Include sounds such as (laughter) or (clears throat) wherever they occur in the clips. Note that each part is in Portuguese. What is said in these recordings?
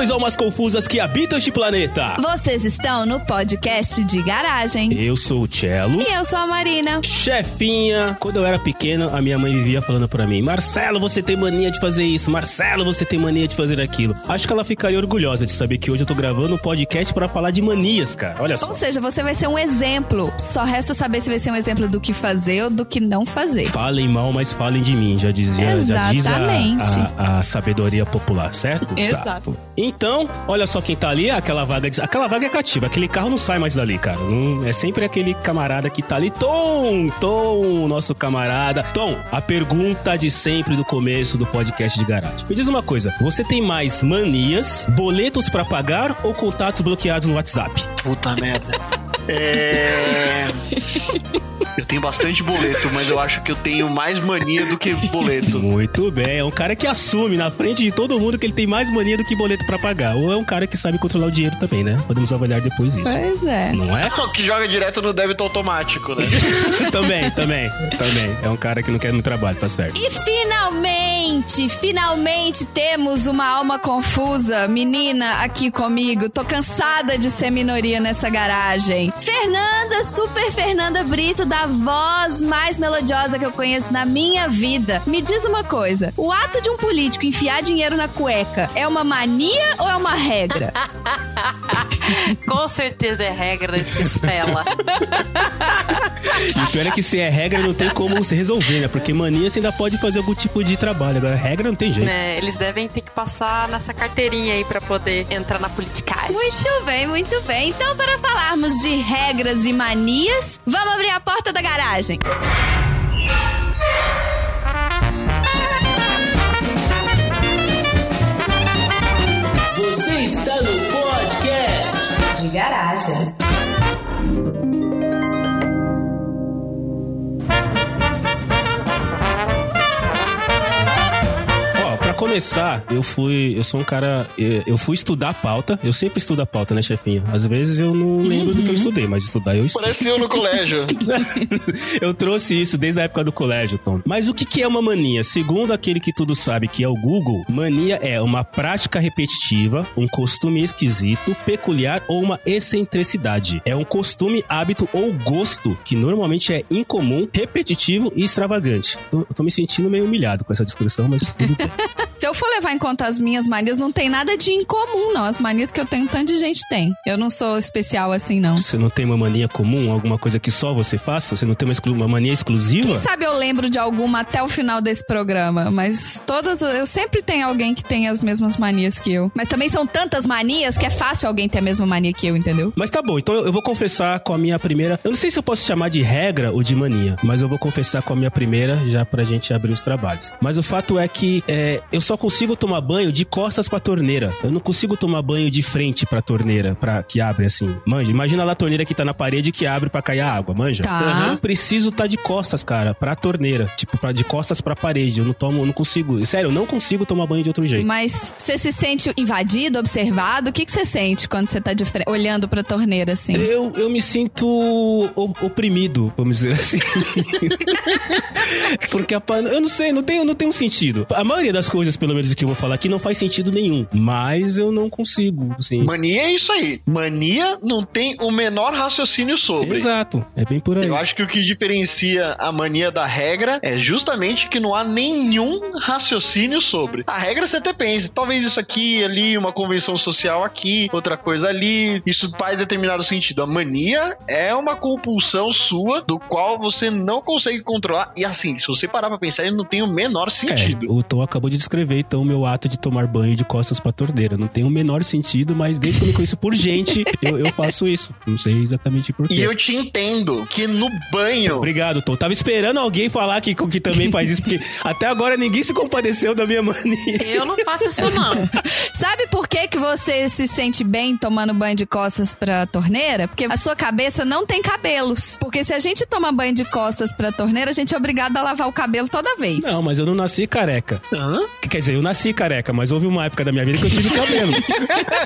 Saudações almas confusas que habitam este planeta. Vocês estão no podcast de garagem. Eu sou o Cello. E eu sou a Marina. Chefinha, quando eu era pequeno, a minha mãe vivia falando pra mim: Marcelo, você tem mania de fazer isso. Marcelo, você tem mania de fazer aquilo. Acho que ela ficaria orgulhosa de saber que hoje eu tô gravando um podcast para falar de manias, cara. Olha só. Ou seja, você vai ser um exemplo. Só resta saber se vai ser um exemplo do que fazer ou do que não fazer. Falem mal, mas falem de mim, já dizia. Exatamente. Já diz a, a, a sabedoria popular, certo? Exato. Tá. Então, olha só quem tá ali, aquela vaga aquela vaga é cativa, aquele carro não sai mais dali, cara. Não, é sempre aquele camarada que tá ali. Tom, Tom, nosso camarada. Tom, a pergunta de sempre do começo do podcast de garagem. Me diz uma coisa, você tem mais manias, boletos para pagar ou contatos bloqueados no WhatsApp? Puta merda. É. Eu tenho bastante boleto, mas eu acho que eu tenho mais mania do que boleto. Muito bem, é um cara que assume na frente de todo mundo que ele tem mais mania do que boleto para pagar. Ou é um cara que sabe controlar o dinheiro também, né? Podemos avaliar depois isso. Pois é. Não é? que joga direto no débito automático, né? (laughs) também, também, também. É um cara que não quer no trabalho, tá certo. E finalmente, finalmente temos uma alma confusa, menina aqui comigo. Tô cansada de ser minoria nessa garagem. Fernanda, super Fernanda Brito, da voz mais melodiosa que eu conheço na minha vida. Me diz uma coisa: o ato de um político enfiar dinheiro na cueca é uma mania ou é uma regra? (laughs) Com certeza é regra nesse espela. E pior é que se é regra, não tem como se resolver, né? Porque mania você ainda pode fazer algum tipo de trabalho. Agora, regra não tem jeito. É, eles devem ter que passar nessa carteirinha aí pra poder entrar na politicagem. Muito bem, muito bem. Então, para falarmos de regras e manias, vamos abrir a porta da garagem. Você está no podcast De garagem. Começar, eu fui. Eu sou um cara. Eu, fui estudar a pauta. Eu sempre estudo a pauta, né, chefinha? Às vezes eu não lembro do que eu estudei, mas estudar eu estudo. Parece eu no colégio. (laughs) eu trouxe isso desde a época do colégio, Tom. Mas o que, que é uma mania? Segundo aquele que tudo sabe, que é o Google, mania é uma prática repetitiva, um costume esquisito, peculiar ou uma excentricidade. É um costume, hábito ou gosto que normalmente é incomum, repetitivo e extravagante. Eu tô me sentindo meio humilhado com essa descrição, mas tudo bem. (laughs) Se eu for levar em conta as minhas manias, não tem nada de incomum, não. As manias que eu tenho, tanto de gente tem. Eu não sou especial assim, não. Você não tem uma mania comum, alguma coisa que só você faça? Você não tem uma, exclu- uma mania exclusiva? Quem sabe eu lembro de alguma até o final desse programa, mas todas. Eu sempre tenho alguém que tem as mesmas manias que eu. Mas também são tantas manias que é fácil alguém ter a mesma mania que eu, entendeu? Mas tá bom, então eu eu vou confessar com a minha primeira. Eu não sei se eu posso chamar de regra ou de mania, mas eu vou confessar com a minha primeira já pra gente abrir os trabalhos. Mas o fato é que é, eu só consigo tomar banho de costas pra torneira. Eu não consigo tomar banho de frente pra torneira, pra, que abre assim. Manja, imagina lá a torneira que tá na parede que abre pra cair a água, manja? Tá. Eu preciso tá de costas, cara, pra torneira. Tipo, pra, de costas pra parede. Eu não tomo, eu não consigo. Sério, eu não consigo tomar banho de outro jeito. Mas você se sente invadido, observado? O que que você sente quando você tá de fre- olhando pra torneira assim? Eu, eu me sinto oprimido, vamos dizer assim. (laughs) Porque a pan... eu não sei, não tem, não tem um sentido. A maioria das coisas, pelo menos que eu vou falar aqui, não faz sentido nenhum. Mas eu não consigo, assim. Mania é isso aí. Mania não tem o menor raciocínio sobre. Exato, é bem por aí. Eu acho que o que diferencia a mania da regra é justamente que não há nenhum raciocínio sobre. A regra você até pensa, talvez isso aqui, ali, uma convenção social aqui, outra coisa ali, isso faz determinado sentido. A mania é uma compulsão sua do qual você não consegue controlar. E assim, se você parar pra pensar, ele não tem o menor sentido. É, o Tom acabou de descrever, então, o meu ato de tomar banho de costas pra torneira. Não tem o menor sentido, mas desde que eu me conheço por gente, (laughs) eu, eu faço isso. Não sei exatamente por quê. E eu te entendo que no banho. Obrigado, Tom. Tava esperando alguém falar que, que também faz isso, porque até agora ninguém se compadeceu da minha mania. Eu não faço isso, não. (laughs) Sabe por que, que você se sente bem tomando banho de costas pra torneira? Porque a sua cabeça não tem cabelos. Porque se a gente toma banho de costas pra torneira, a gente é obrigado a lavar o cabelo toda vez. Não, mas eu não nasci careca. Hã? Que Quer dizer, eu nasci careca, mas houve uma época da minha vida que eu tive cabelo.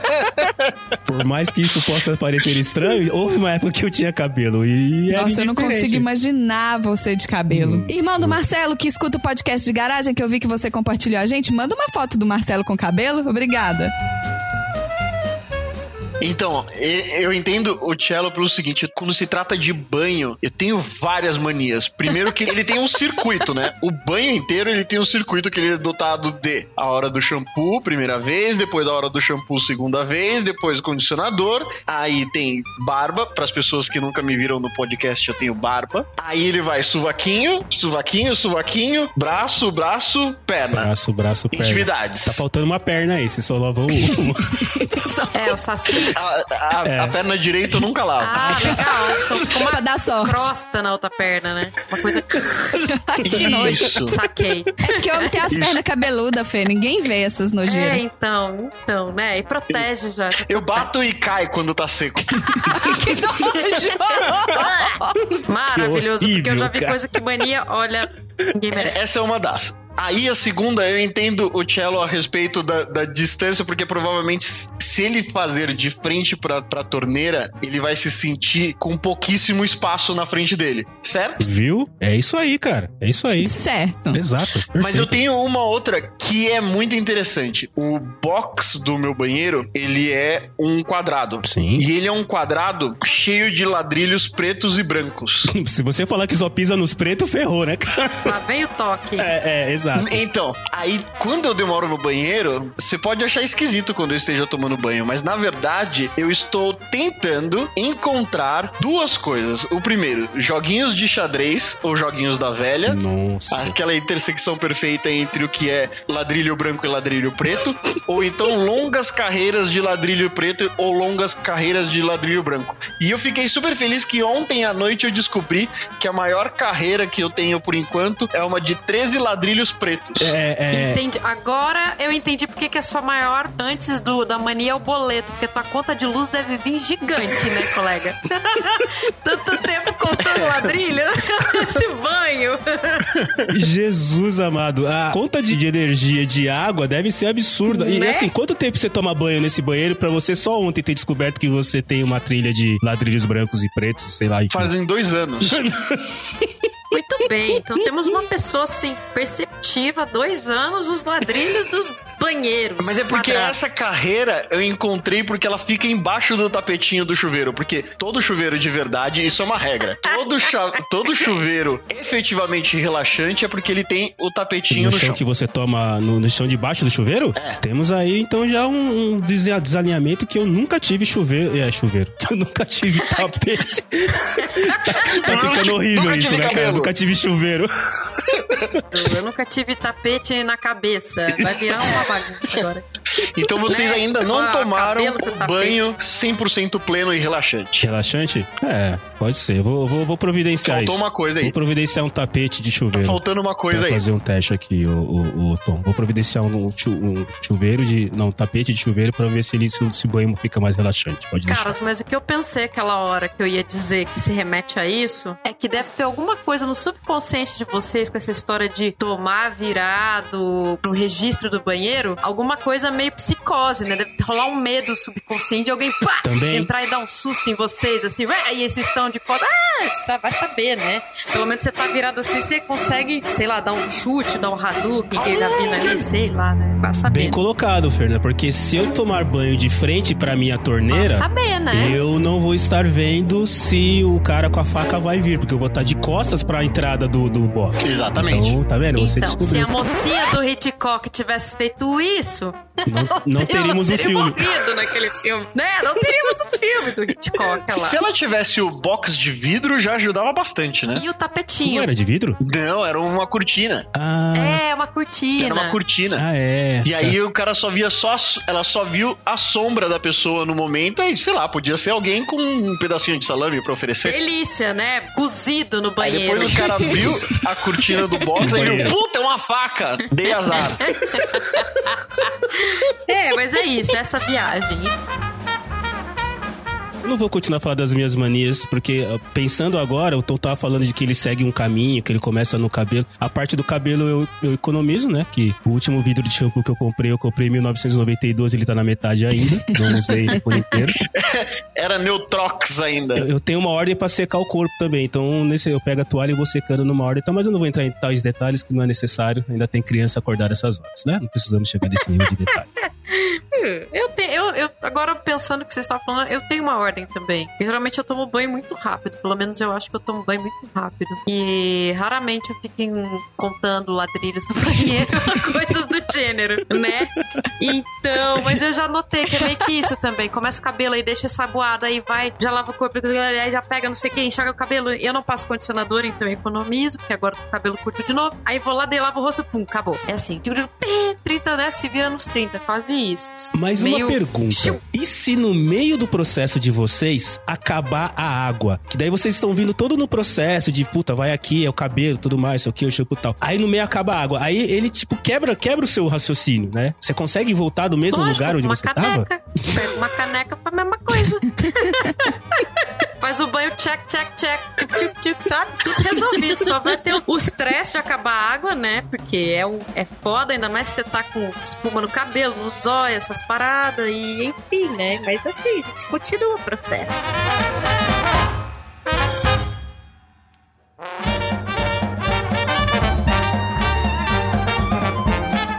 (laughs) Por mais que isso possa parecer estranho, houve uma época que eu tinha cabelo. E era Nossa, eu não consigo imaginar você de cabelo. Hum. Irmão do Marcelo, que escuta o podcast de garagem, que eu vi que você compartilhou a gente, manda uma foto do Marcelo com cabelo. Obrigada. Então, eu entendo o Cello pelo seguinte: quando se trata de banho, eu tenho várias manias. Primeiro que ele tem um circuito, né? O banho inteiro ele tem um circuito que ele é dotado de a hora do shampoo, primeira vez, depois a hora do shampoo, segunda vez, depois o condicionador. Aí tem barba, para as pessoas que nunca me viram no podcast, eu tenho barba. Aí ele vai suvaquinho, suvaquinho, suvaquinho, braço, braço, perna. Braço, braço, perna. Intimidades. Tá faltando uma perna aí, você só lavou uma. (laughs) (laughs) É, o saci. A, a- É. a perna direita eu nunca lavo. Ah, legal. Então (laughs) ficou uma dar sorte. crosta na outra perna, né? Uma coisa que (laughs) que nojo. Saquei. É porque homem tem as Isso. pernas cabeludas, Fê. Ninguém vê essas É, nojeiras. então, então, né? E protege já. Eu bato e cai quando tá seco. (laughs) que nojo! Maravilhoso, Que porque eu já vi horrível, cara. coisa que mania, olha. Essa é uma das. Aí a segunda, eu entendo o Cello a respeito da, da distância, porque provavelmente se ele fazer de frente pra, pra torneira, ele vai se sentir com pouquíssimo espaço na frente dele, certo? Viu? É isso aí, cara. É isso aí. certo. Exato. Mas eu perfeito. tenho uma outra que é muito interessante. O box do meu banheiro, ele é um quadrado. Sim. E ele é um quadrado cheio de ladrilhos pretos e brancos. (laughs) Se você falar que só pisa nos pretos, ferrou, né, cara? Lá vem o toque. É, é, exato. Então, aí quando eu demoro no banheiro, você pode achar esquisito quando eu esteja tomando banho, mas na verdade eu estou tentando encontrar duas coisas. O primeiro, joguinhos de xadrez ou joguinhos da velha. Nossa. Aquela intersecção perfeita entre o que é ladrilho branco e ladrilho preto, ou então longas carreiras de ladrilho preto ou longas carreiras de ladrilho branco. E eu fiquei super feliz que ontem à noite eu descobri que a maior carreira que eu tenho por enquanto é uma de 13 ladrilhos pretos. É, é, Entendi. Agora eu entendi porque que é sua maior antes do, da mania é o boleto, porque tua conta de luz deve vir gigante, né, colega? (laughs) Tanto tempo contando ladrilho, (laughs) esse banho. Jesus amado, a conta de, de energia de água deve ser absurda. E Né? assim, quanto tempo você toma banho nesse banheiro pra você só ontem ter descoberto que você tem uma trilha de ladrilhos brancos e pretos, sei lá. Fazem dois anos. (laughs) Muito bem, então temos uma pessoa assim, perceptiva, dois anos, os ladrilhos dos banheiros. Mas é porque quadrados. essa carreira eu encontrei porque ela fica embaixo do tapetinho do chuveiro. Porque todo chuveiro de verdade, isso é uma regra. Todo, (laughs) todo chuveiro efetivamente relaxante é porque ele tem o tapetinho no no chão chão. que você toma no, no chão debaixo do chuveiro? É. Temos aí então já um, um desa- desalinhamento que eu nunca tive chuveiro. É, chuveiro. (laughs) Eu nunca tive (laughs) tapete. tá, tá ficando horrível Nunca isso, né, cara? cabelo. Nunca tive chuveiro. Eu nunca tive tapete na cabeça. Vai virar uma agora. (laughs) Então vocês Né? ainda não Ah, tomaram o banho 100% pleno e relaxante. Relaxante? É, pode ser. Vou, vou, vou providenciar Faltou isso. uma coisa aí. Vou providenciar um tapete de chuveiro. Faltando uma coisa Pra aí. fazer um teste aqui, o, o, o Tom. Vou providenciar um, um chuveiro de. Não, um tapete de chuveiro pra ver se ele se, banho fica mais relaxante. Pode deixar. Caras, mas o que eu pensei aquela hora que eu ia dizer que se remete a isso é que deve ter alguma coisa no subconsciente de vocês com essa história de tomar virado pro registro do banheiro, alguma coisa meio psicose, né? Deve rolar um medo subconsciente de alguém pá, Também. entrar e dar um susto em vocês, assim, ué, e vocês estão de costas. Ah, você vai saber, né? Pelo menos você tá virado assim, você consegue, sei lá, dar um chute, dar um Hadouken, tá vindo ali, sei lá, né? Vai saber. Bem colocado, Fernanda, porque se eu tomar banho de frente pra minha Vai torneira. saber, né? Eu não vou estar vendo se o cara com a faca vai vir, porque eu vou estar de costas pra entrada do, do box. Exatamente. Então, tá vendo? Você Então, se descobriu. a mocinha do Hitchcock tivesse feito isso, Não, não (laughs) teríamos um teria filme. morrido naquele filme. Né? Não teríamos um filme do Hitchcock lá. Se ela tivesse o box de vidro, já ajudava bastante, né? E o tapetinho. Não era de vidro? Não, era uma cortina. Ah, É, uma cortina. Era uma cortina. ah é. E aí o cara só via só. Ela só viu a sombra da pessoa no momento. Aí, sei lá, podia ser alguém com um pedacinho de salame pra oferecer. Delícia, né? Cozido no Aí banheiro. depois o cara (laughs) abriu a cortina do box e viu, puta, é uma faca. Dei azar. (laughs) É, mas é isso, essa viagem. Eu não vou continuar a falar das minhas manias, porque uh, pensando agora, o Tom tava falando de que ele segue um caminho, que ele começa no cabelo. A parte do cabelo eu, eu economizo, né? Que o último vidro de shampoo que eu comprei, eu comprei em 1992, ele tá na metade ainda. (laughs) Não usei ele por inteiro. (laughs) Era Neutrox ainda. Eu, eu tenho uma ordem pra secar o corpo também, então nesse, eu pego a toalha e vou secando numa ordem. Então, mas eu não vou entrar em tais detalhes que não é necessário. Ainda tem criança acordada essas horas, né? Não precisamos chegar nesse nível de detalhe. (laughs) Eu, te- eu, eu agora pensando que vocês estavam falando, eu tenho uma ordem também. E, geralmente eu tomo banho muito rápido. Pelo menos eu acho que eu tomo banho muito rápido. E raramente eu fico contando ladrilhos do banheiro, (laughs) coisas do gênero, né? Então, mas eu já notei que é meio que isso também. Começa o cabelo aí, deixa saboado, aí vai, já lava o corpo, aí já pega não sei o que, enxaga o cabelo. Eu não passo condicionador, então eu economizo, porque agora o cabelo curto de novo. Aí vou lá, dei, lavo o rosto, pum, acabou. É assim, tipo, 30, né? Se vira nos 30, quase isso. Mas uma Meio- pergunta. Xiu. E se no meio do processo de vocês acabar a água? Que daí vocês estão vindo todo no processo de puta, vai aqui, é o cabelo, tudo mais, sei o que, o shampoo tal. Aí no meio acaba a água. Aí ele, tipo, quebra, quebra o seu raciocínio, né? Você consegue voltar do mesmo Lógico, lugar onde uma você tava? caneca. Pega uma caneca faz a mesma coisa. (laughs) Faz o banho, check, check, check, tchuc, tchuc, sabe? Tudo resolvido. Só vai ter o estresse de acabar a água, né? Porque é, é foda, ainda mais se você tá com espuma no cabelo, no zóio, essas paradas, e enfim, né? Mas assim, a gente continua o processo.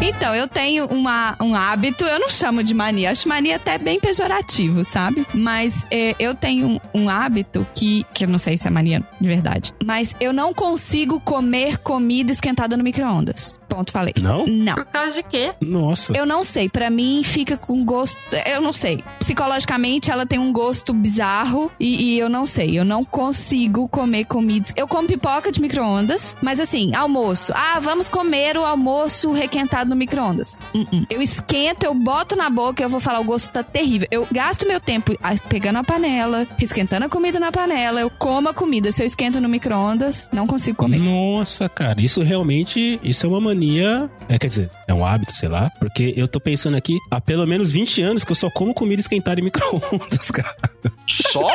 Então, eu tenho uma, um hábito, eu não chamo de mania, acho mania até bem pejorativo, sabe? Mas é, eu tenho um, um hábito que, que eu não sei se é mania de verdade, mas eu não consigo comer comida esquentada no micro-ondas. Ponto, falei. Não? Não. Por causa de quê? Nossa. Eu não sei, pra mim fica com gosto. Eu não sei. Psicologicamente ela tem um gosto bizarro e, e eu não sei. Eu não consigo comer comidas. Eu como pipoca de micro-ondas, mas assim, almoço. Ah, vamos comer o almoço requentado no micro-ondas. Uh-uh. Eu esquento, eu boto na boca e eu vou falar, o gosto tá terrível. Eu gasto meu tempo pegando a panela, esquentando a comida na panela, eu como a comida. Se eu esquento no micro-ondas, não consigo comer. Nossa, cara, isso realmente, isso é uma mania, é, quer dizer, é um hábito, sei lá, porque eu tô pensando aqui há pelo menos 20 anos que eu só como comida esquentada em micro-ondas, (laughs) cara. Só?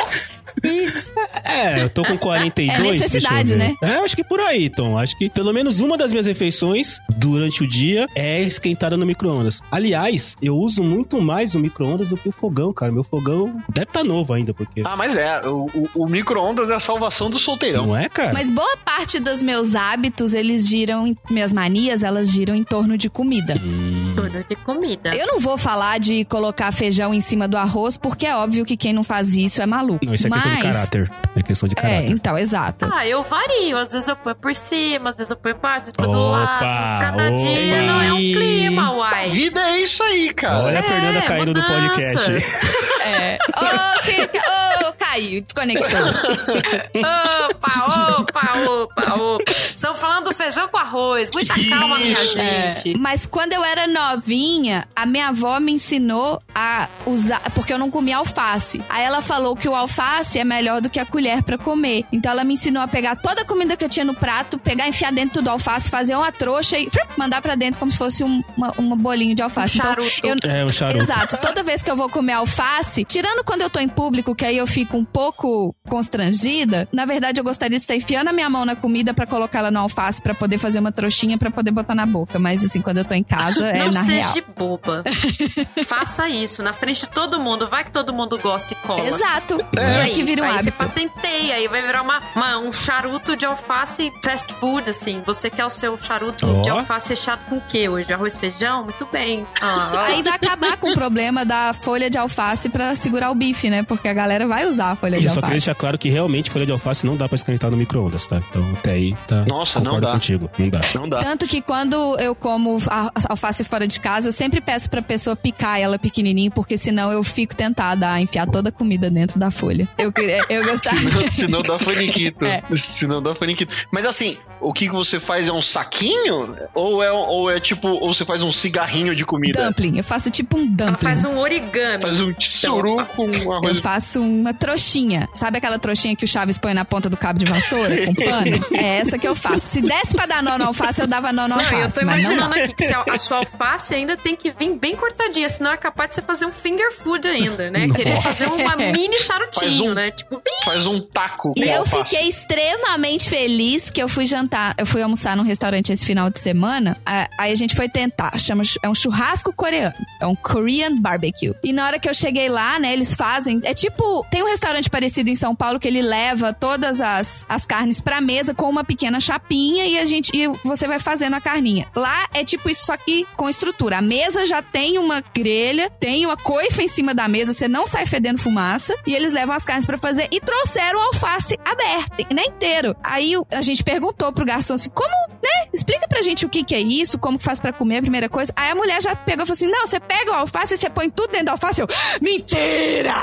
Isso. É, eu tô com 42. É necessidade, ver. É, acho que por aí, Tom. Acho que pelo menos uma das minhas refeições durante o dia é esquentada no micro-ondas. Aliás, eu uso muito mais o micro-ondas do que o fogão, cara. Meu fogão deve estar novo ainda, porque. Ah, mas é. O, o- o micro-ondas é a salvação do solteirão. Não é, cara? Mas boa parte dos meus hábitos, eles giram, em- minhas manias, elas giram em torno de comida. Hum, Tudo de comida. Eu não vou falar de colocar feijão em cima do arroz, porque é óbvio que quem não faz isso é maluco. Não, isso é Mas, questão de caráter. É questão de É, caráter. então, exato. Ah, eu vario. Às vezes eu ponho por cima, às vezes eu ponho embaixo, depois do lado. Cada dia opa. não é um clima, A uai. vida é isso aí, cara. Olha a Fernanda É, caindo do mudanças. podcast. (laughs) É. Ô, que, que- ô, caiu, desconectou. (laughs) Opa, opa, opa, opa. Estamos falando do feijão com arroz. Muita calma, minha É, gente. mas quando eu era novinha, a minha avó me ensinou a usar. Porque eu não comia alface. Aí ela falou que o alface é melhor do que a colher pra comer. Então ela me ensinou a pegar toda a comida que eu tinha no prato, pegar, enfiar dentro do alface, fazer uma trouxa e mandar pra dentro como se fosse um uma, uma bolinho de alface. Um Então, charuto. eu, É, o charuto. Exato. Toda vez que eu vou comer alface, tirando quando eu tô em público, que aí eu fico um pouco constrangida, na verdade eu gostaria de estar enfiando a minha mão na comida pra colocar ela no alface pra poder fazer uma trouxinha pra poder botar na boca. Mas assim, quando eu tô em casa, (laughs) é Não na seja real. boba. (laughs) Faça isso na frente de todo mundo. Vai que todo mundo gosta e cola. Exato. E E aí, que vira um aí você hábito. patenteia, aí vai virar uma, uma- um charuto de alface fast food, assim. Você quer o seu charuto Ó. de alface recheado com o quê hoje? Arroz e feijão? Muito bem. Ah. Aí vai acabar com o problema da folha de alface pra segurar o bife, né? Porque a galera vai usar a folha de eu só queria alface. deixar claro que realmente folha de alface não dá pra esquentar no micro-ondas, tá? Então até aí tá. Nossa, não dá. contigo. Não dá. Não dá. Tanto que quando eu como a alface fora de casa, eu sempre peço pra pessoa picar ela pequenininho, porque senão eu fico tentada a enfiar toda a comida dentro da folha. Eu, eu (laughs) gostaria. Se não dá faniquito. (laughs) É. Se não dá faniquito. Mas assim, o que você faz é um saquinho? Ou é, ou é tipo, ou você faz um cigarrinho de comida? dumpling. Eu faço tipo um Ela dumpling. faz um origami. Faz um suru com um arroz. Eu faço uma trouxinha. Sabe aquela trouxinha que o Chaves põe na ponta do cabo de vassoura com pano? É essa que eu faço. Se desse pra dar nó na alface, eu dava nó na Não, eu alface. tô mas não imaginando dá. aqui que se a, a sua alface ainda tem que vir bem cortadinha, senão é capaz de você fazer um finger food ainda, né? Querer fazer uma (laughs) mini charutinho, Faz um- né? Tipo, Faz um taco E com eu alface. fiquei extremamente feliz que eu fui jantar jantar, eu fui almoçar num restaurante esse final de semana. Aí a gente foi tentar. Chama, é um churrasco coreano. É um Korean barbecue. E na hora que eu cheguei lá, né, eles fazem. É tipo. Tem um restaurante parecido em São Paulo que ele leva todas as, as carnes pra mesa com uma pequena chapinha e a gente. E você vai fazendo a carninha. Lá é tipo isso, só que com estrutura. A mesa já tem uma grelha, tem uma coifa em cima da mesa, você não sai fedendo fumaça. E eles levam as carnes pra fazer e trouxeram o alface aberto, né, inteiro. Aí a gente perguntou pro garçom assim, como, né? Explica pra gente o que que é isso, como que faz pra comer a primeira coisa. Aí a mulher já pegou e falou assim: não, você pega o alface e você põe tudo dentro do alface. Eu, mentira!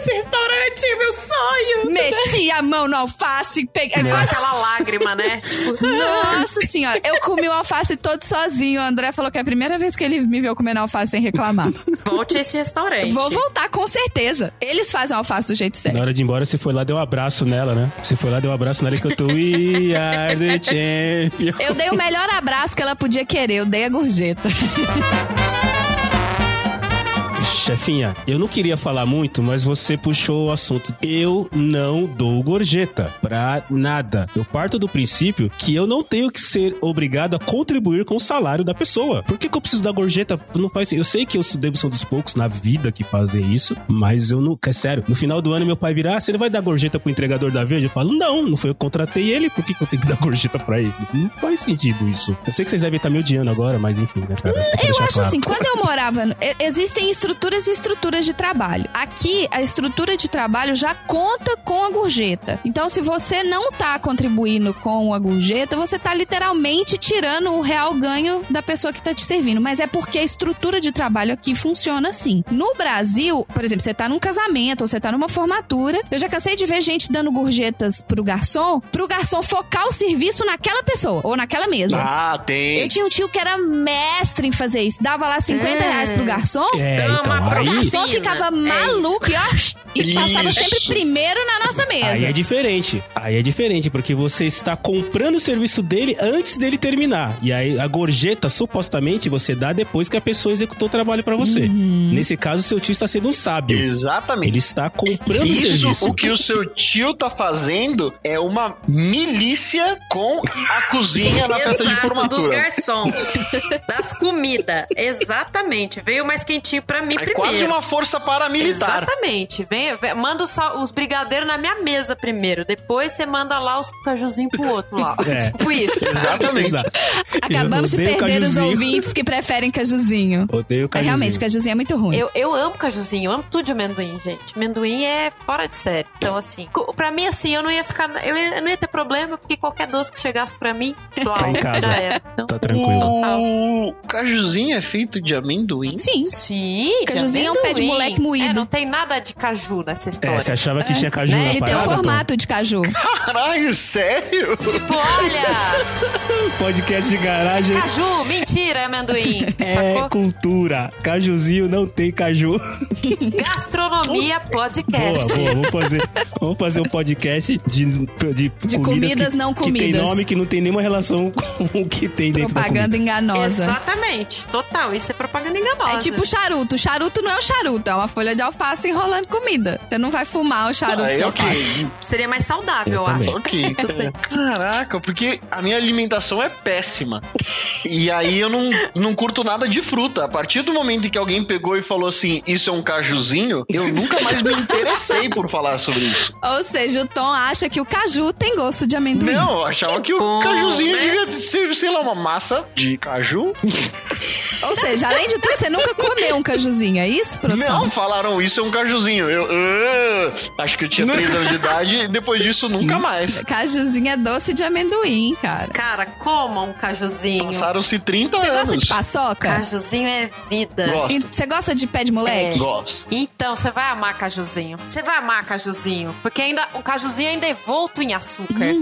Esse restaurante, meu sonho! Meti a mão no alface, peguei. É quase aquela lágrima, né? Tipo, (laughs) Nossa senhora, eu comi o alface todo sozinho. O André falou que é a primeira vez que ele me viu comendo alface sem reclamar. volte a esse restaurante. Vou voltar com certeza. Eles fazem o alface do jeito Na certo. hora de ir embora, você foi lá, deu um abraço nela, né? Você foi lá, deu um abraço nela e cantou We are the (laughs) champion. Eu dei o melhor abraço que ela podia querer, eu dei a gorjeta. (laughs) Chefinha, eu não queria falar muito, mas você puxou o assunto. Eu não dou gorjeta pra nada. Eu parto do princípio que eu não tenho que ser obrigado a contribuir com o salário da pessoa. Por que, que eu preciso dar gorjeta? Não faz Eu sei que eu devo ser um dos poucos na vida que fazem isso, mas eu não. É sério. No final do ano, meu pai virar, ah, você não vai dar gorjeta pro entregador da verde? Eu falo, não, não foi eu que contratei ele, por que, que eu tenho que dar gorjeta pra ele? Não faz sentido isso. Eu sei que vocês devem estar me odiando agora, mas enfim, né, cara? Que Eu acho claro. assim, quando eu morava. Existem estruturas e estruturas de trabalho. Aqui, a estrutura de trabalho já conta com a gorjeta. Então, se você não tá contribuindo com a gorjeta, você tá literalmente tirando o real ganho da pessoa que tá te servindo. Mas é porque a estrutura de trabalho aqui funciona assim. No Brasil, por exemplo, você tá num casamento ou você tá numa formatura. Eu já cansei de ver gente dando gorjetas pro garçom, pro garçom focar o serviço naquela pessoa ou naquela mesa. Ah, tem. Eu tinha um tio que era mestre em fazer isso. Dava lá 50 Hum. reais pro garçom. É, então, aí, garçom Fina, ficava é maluco e, ó, e passava Isso. sempre primeiro na nossa Aí mesa. é diferente. Aí é diferente, porque você está comprando o serviço dele antes dele terminar. E aí a gorjeta, supostamente, você dá depois que a pessoa executou o trabalho pra você. Uhum. Nesse caso, seu tio está sendo um sábio. Exatamente. Ele está comprando o Isso, serviço. o que o seu tio tá fazendo é uma milícia com a cozinha na festa de Exato, dos formatura. garçons. (laughs) das comidas. Exatamente. Veio mais quentinho pra mim É primeiro. quase uma força paramilitar. Exatamente. Vem, vem- manda os, os brigadeiros na minha mesa primeiro. Depois você manda lá os cajuzinhos pro outro lá. É. Tipo isso, sabe? Exatamente. Acabamos de perder os cajuzinho. ouvintes que preferem cajuzinho. Odeio É, cajuzinho. realmente, cajuzinho é muito ruim. Eu, eu amo cajuzinho, eu amo tudo de amendoim, gente. Amendoim é fora de série. Então, assim, pra mim, assim, eu não ia ficar. Eu, ia- eu não ia ter problema, porque qualquer doce que chegasse pra mim, blau, (laughs) Tá em casa. já era. Então, Tá tranquilo. O cajuzinho é feito de amendoim? Sim. Sim, de Cajuzinho é um pé de moleque moído. É, não tem nada de caju nessa É, história. você achava que tinha caju Né? na Ele tem o parada, Tom? formato de caju. Caralho, sério? Tipo, olha, (laughs) Podcast de garagem caju, mentira, é amendoim. (laughs) é Sacou? cultura. Cajuzinho não tem caju. Gastronomia podcast. Boa, boa. Vamos fazer, vamos fazer um podcast de, de, De comidas que, não Que tem comidas. nome que não tem nenhuma relação com o que tem dentro Propaganda da enganosa. Exatamente, total. Isso é propaganda enganosa. É tipo charuto. Charuto não é um charuto, é uma folha de alface enrolando comida. Você não vai fumar o charuto Aí, de ok. alface. Seria mais saudável, Eu eu, acho. Ok. (laughs) Caraca, porque a minha alimentação é péssima. E aí eu não, não curto nada de fruta. A partir do momento em que alguém pegou e falou assim, isso é um cajuzinho, eu nunca mais me interessei por falar sobre isso. Ou seja, o Tom acha que o caju tem gosto de amendoim. Não, eu achava que o bom, cajuzinho né? devia ser, sei lá, uma massa de caju. Ou seja, além de tudo, você nunca comeu um cajuzinho, é isso, produção? Não, falaram isso é um cajuzinho. Eu ah, acho que eu tinha 3 anos de idade e (laughs) depois disso nunca mais. Cajuzinho é doce de amendoim, cara. Cara, coma um cajuzinho. Passaram-se 30 Você anos. gosta de paçoca? Cajuzinho é vida. Gosto. Você gosta de pé de moleque? Gosto. Então, você vai amar cajuzinho. Você vai amar cajuzinho. Porque ainda o cajuzinho ainda é volto em açúcar.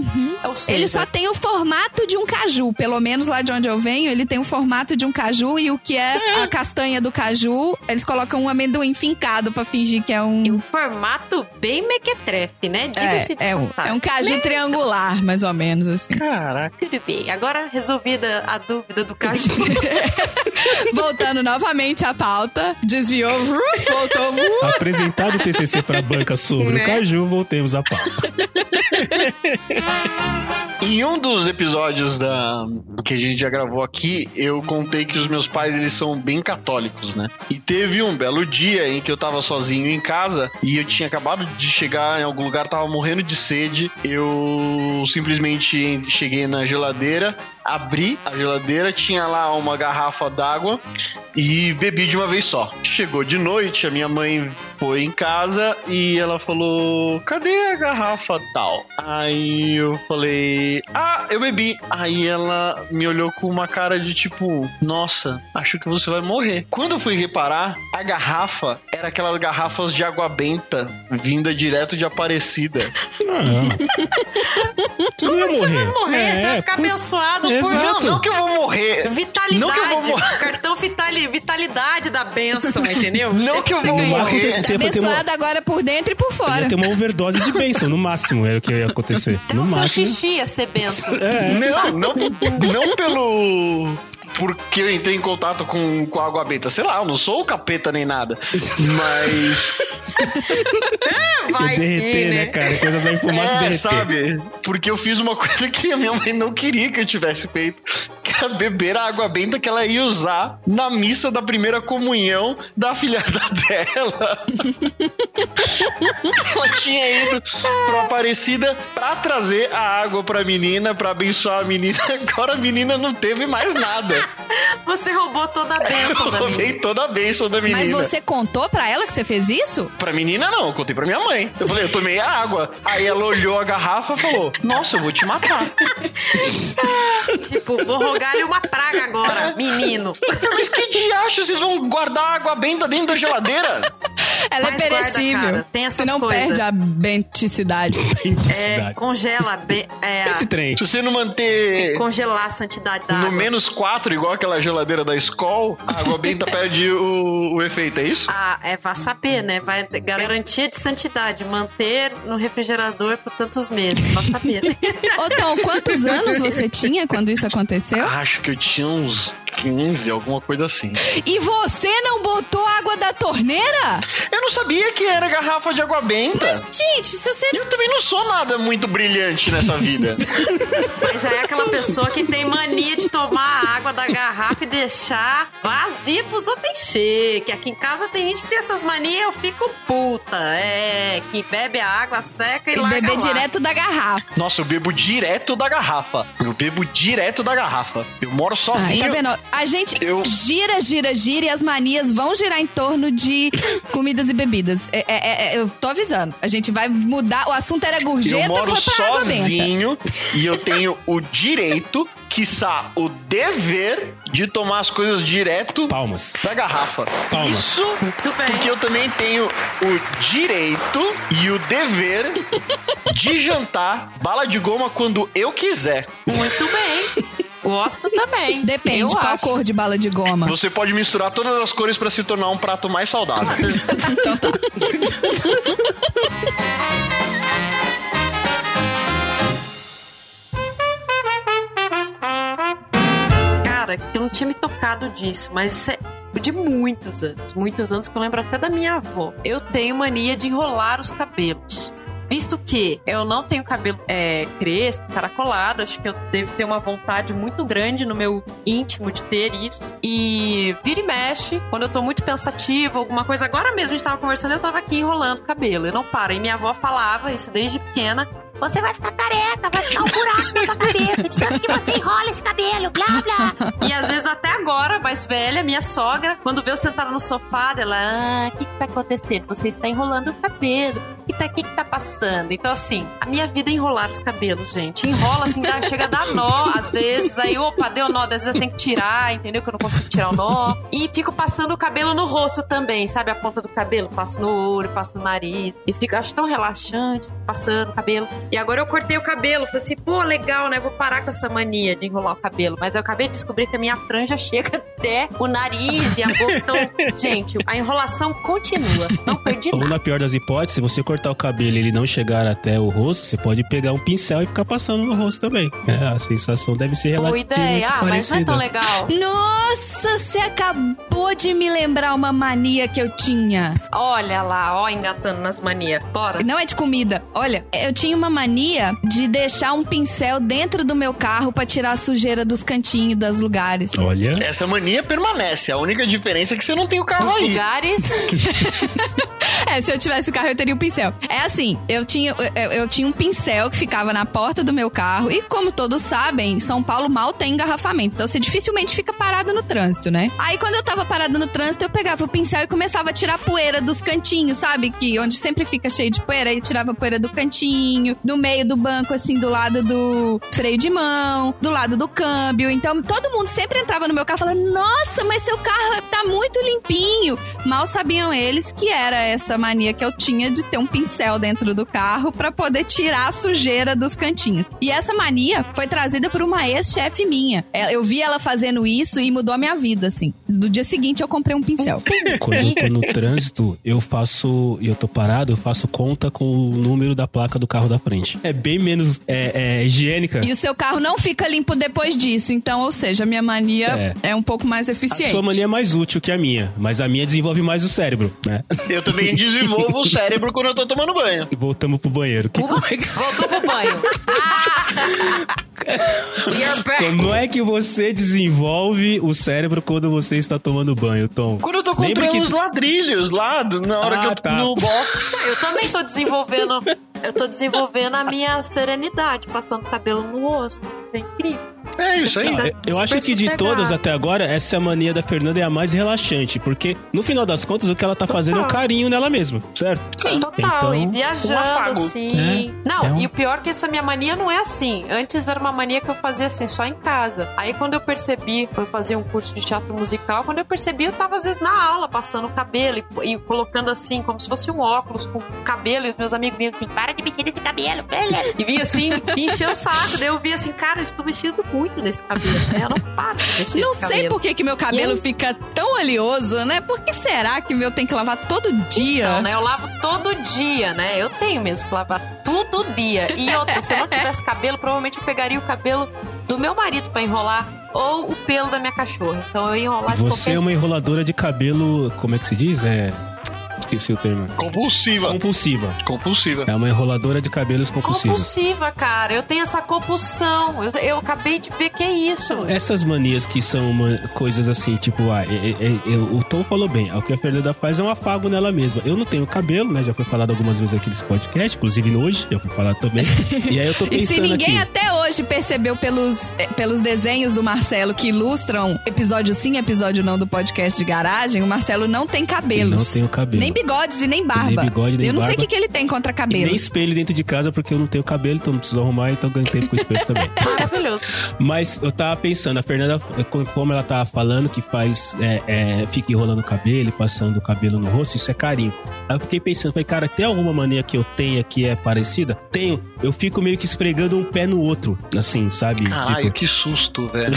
Ou seja, Ele só tem o formato de um caju. Pelo menos lá de onde eu venho, ele tem o formato de um caju e o que é a castanha do caju, eles colocam um amendoim fincado pra fingir que é um. E um formato bem mequetrefe, né? Diga-se É, é, um, é um caju triangular, mais ou menos assim. Caraca. Tudo bem. Agora, resolvida a dúvida do caju. (laughs) Voltando novamente à pauta, desviou, voltou. Apresentado o TCC pra banca sobre Né? o caju, voltemos à pauta. Em um dos episódios da que a gente já gravou aqui, eu contei que os meus pais eles são bem católicos, né? E teve um belo dia em que eu tava sozinho em casa e eu tinha acabado de chegar em algum lugar, tava morrendo de sede. Eu simplesmente cheguei na geladeira, abri a geladeira, tinha lá uma garrafa d'água e bebi de uma vez só. Chegou de noite, a minha mãe foi em casa e ela falou: Cadê a garrafa tal? Aí eu falei: Ah, eu bebi. Aí ela me olhou com uma cara de tipo: Nossa, acho que você vai morrer. Quando eu fui reparar, a garrafa era aquelas garrafas de água benta vinda direto de Aparecida. Tu não ia Você vai morrer. morrer, você vai É, ficar com- abençoado Exato. Não, não que eu vou morrer. vitalidade. Não que eu vou morrer. Cartão vitali, vitalidade da benção, entendeu? Não que eu vou Você ganhou. máximo morrer. você- você ter uma, Abençoada agora por dentro e por fora. ia ter uma overdose de bênção, no máximo, era o que ia acontecer. No O seu máximo. xixi ia ser benção. É. Não, não, não pelo. Porque eu entrei em contato com, com a água benta. Sei lá, eu não sou o capeta nem nada. Mas. (laughs) Vai derreter, que, né, cara? Coisas aí fumaça É, derreter. sabe? Porque eu fiz uma (laughs) coisa que a minha mãe não queria que eu tivesse feito. Que era beber a água benta que ela ia usar na missa da primeira comunhão da filhada (laughs) dela. ela tinha ido pra Aparecida pra trazer a água pra menina, pra abençoar a menina. Agora a menina não teve mais nada. (laughs) Você roubou toda a (laughs) Eu benção da roubei menina. toda a bênção da menina. Mas você contou pra ela que você fez isso? Pra menina, não, eu contei pra minha mãe. Eu falei, eu tomei a água. Aí ela olhou a garrafa e falou: Nossa, eu vou te matar. (laughs) Tipo, vou rogar-lhe uma praga agora, menino. Mas que diacho, vocês vão guardar água benta dentro da geladeira? Ela Mas é guarda, perecível. cara, tem essas Você não coisas. perde a benticidade. É, Intensidade. congela be- é, Esse trem. Se você não manter congelar a santidade da no água. menos 4, igual aquela geladeira da Skol, a água benta (laughs) perde o, o efeito, é isso? Ah, é, vá saber, né? Vai garantia de santidade, manter no refrigerador por tantos meses. Vá saber. (laughs) Ô, Tom, quantos anos você tinha quando isso aconteceu? Acho que eu tinha uns 15, alguma coisa assim. E você não botou água da torneira? Eu não sabia que era garrafa de água benta. Gente, se você. Eu também não sou nada muito brilhante nessa vida. (laughs) Mas já é aquela pessoa que tem mania de tomar água da garrafa e deixar vazia pros outros encher. Que aqui em casa tem gente que tem essas manias eu fico puta. É, que bebe a água seca e larga Beber direto da garrafa. Nossa, eu bebo direto da garrafa. Eu bebo direto da garrafa. Eu moro Ai, sozinho. tá vendo? A gente Eu- gira, gira, gira e as manias vão girar em torno de comidas e bebidas. É, é, é, eu tô avisando. A gente vai mudar. O assunto era Eu gorjeta, moro foi pra água benta. sozinho e eu tenho o direito, quiçá o dever, de tomar as coisas direto Palmas. da garrafa. Palmas. Isso Muito porque eu também tenho o direito e o dever de jantar bala de goma quando eu quiser. Muito bem. Gosto também. Depende, Eu qual acho. cor de bala de goma? Você pode misturar todas as cores para se tornar um prato mais saudável. (laughs) então tá. (laughs) Cara, que eu não tinha me tocado disso, mas isso é de muitos anos. Muitos anos que eu lembro até da minha avó. Eu tenho mania de enrolar os cabelos. Visto que eu não tenho cabelo é, crespo, caracolado, acho que eu devo ter uma vontade muito grande no meu íntimo de ter isso. E vira e mexe, quando eu tô muito pensativa, alguma coisa. Agora mesmo a gente tava conversando, eu tava aqui enrolando o cabelo. Eu não paro. E minha avó falava isso desde pequena. Você vai ficar careca, vai ficar um buraco na tua cabeça, de tanto que você enrola esse cabelo, blá blá. E às vezes até agora, mais velha, minha sogra, quando vê eu sentada no sofá, ela, ah, o que que tá acontecendo? Você está enrolando o cabelo. O que tá, que que tá passando? Então, assim, a minha vida é enrolar os cabelos, gente. Enrola, assim, dá, chega a dar nó, às vezes. Aí, opa, deu nó, às vezes tenho que tirar, entendeu? Que eu não consigo tirar o nó. E fico passando o cabelo no rosto também, sabe? A ponta do cabelo, passo no olho, passo no nariz. E fico, acho tão relaxante, passando o cabelo. E agora eu cortei o cabelo, falei assim, pô, legal, né? Vou parar com essa mania de enrolar o cabelo. Mas eu acabei de descobrir que a minha franja (laughs) chega até o nariz e a boca. Então, gente, a enrolação continua. Não perdi Ou nada. na pior das hipóteses, se você cortar o cabelo e ele não chegar até o rosto, você pode pegar um pincel e ficar passando no rosto também. É, a sensação deve ser Boa relativamente ideia. Ah, mas não é tão legal. Nossa, você acabou de me lembrar uma mania que eu tinha. Olha lá, ó, engatando nas manias. Bora. Não é de comida. Olha, eu tinha uma mania de deixar um pincel dentro do meu carro pra tirar a sujeira dos cantinhos, dos lugares. Olha, Essa mania permanece. A única diferença é que você não tem o carro Dos aí. lugares. (laughs) (laughs) É, se eu tivesse o carro, eu teria o pincel. É assim, eu tinha, eu, eu tinha um pincel que ficava na porta do meu carro. E como todos sabem, São Paulo mal tem engarrafamento. Então você dificilmente fica parado no trânsito, né? Aí quando eu tava parada no trânsito, eu pegava o pincel e começava a tirar poeira dos cantinhos, sabe? Que onde sempre fica cheio de poeira. Aí tirava poeira do cantinho, do meio do banco, assim, do lado do freio de mão, do lado do câmbio. Então todo mundo sempre entrava no meu carro falando: Nossa, mas seu carro tá muito limpinho. Mal sabiam eles que era essa mania que eu tinha de ter um pincel dentro do carro pra poder tirar a sujeira dos cantinhos. E essa mania foi trazida por uma ex-chefe minha. É, Eu vi ela fazendo isso e mudou a minha vida, assim. No dia seguinte eu comprei um pincel. (laughs) quando eu tô no trânsito, eu faço. E eu tô parado, eu faço conta com o número da placa do carro da frente. É bem menos é, é, higiênica. E o seu carro não fica limpo depois disso. Então, ou seja, a minha mania é, um pouco mais A eficiente. sua mania é mais útil que a minha, mas a minha desenvolve mais o cérebro, né? Eu também desenvolvo o cérebro quando eu tô tomando banho. E voltamos pro banheiro. Que- como, é que, Voltou pro banho. (laughs) Ah! Como é que você desenvolve o cérebro quando você está tomando banho, Tom? Quando eu tô comprando que- os ladrilhos lá, do- na hora Ah, que eu tô tá. no box. Eu também tô desenvolvendo. Eu tô desenvolvendo a minha serenidade, passando cabelo no rosto. É incrível. É isso aí. Não, eu- eu Super acho que de todas até agora, essa mania da Fernanda é a mais relaxante, porque no final das contas o que ela tá fazendo é um carinho nela mesma, certo? Sim, total. Então, e um viajando, afago. assim. É, Não, é um- e o pior é que essa minha mania não é assim. Antes era uma mania que eu fazia assim, só em casa. Aí quando eu percebi, eu fazia um curso de teatro musical, quando eu percebi, eu tava às vezes na aula, passando o cabelo e, e colocando assim, como se fosse um óculos com cabelo, e os meus amigos vinham assim, Para de mexer nesse cabelo, velho. e vinha assim, me (laughs) encheu o saco. Daí eu vi assim, cara, eu estou mexendo muito nesse cabelo. né? Eu não paro de mexer Não sei cabelo. por que, que meu cabelo E aí? fica tão oleoso, né? Por que será que o meu tem que lavar todo dia? Então, né? Eu lavo todo dia, né? Eu tenho mesmo que lavar todo dia. E outra, se eu não tivesse cabelo, provavelmente eu pegaria o cabelo do meu marido pra enrolar ou o pelo da minha cachorra. Então eu ia enrolar de Você qualquer é uma enroladora de cabelo, como é que se diz? É. Esqueci o termo. Compulsiva. Compulsiva. Compulsiva. É uma enroladora de cabelos compulsivos. compulsiva, cara. Eu tenho essa compulsão. Eu, eu acabei de ver que é isso. Essas manias que são uma- coisas assim, tipo, ah, é- é- é- o Tom falou bem, o que a Fernanda faz é um afago nela mesma. Eu não tenho cabelo, né? Já foi falado algumas vezes aqui nesse podcast, inclusive hoje, já foi falado também. E aí eu tô (laughs) E pensando se ninguém aqui. até hoje percebeu pelos, eh, pelos desenhos do Marcelo que ilustram episódio sim, episódio não do podcast de garagem, o Marcelo não tem cabelos. Ele não tem o cabelo. Nem bigodes e nem barba. Nem bigode, nem Eu não sei o barba. que, que ele tem contra E nem espelho dentro de casa, porque eu não tenho cabelo, então não preciso arrumar, então ganho tempo com o espelho também. (laughs) Maravilhoso. Mas eu tava pensando, a Fernanda, como ela tava falando que faz, é, é, fica enrolando o cabelo e passando o cabelo no rosto, isso é carinho. Aí eu fiquei pensando, falei, cara, tem alguma mania que eu tenha que é parecida? Tenho. Eu fico meio que esfregando um pé no outro, assim, sabe? Caralho, que susto, velho.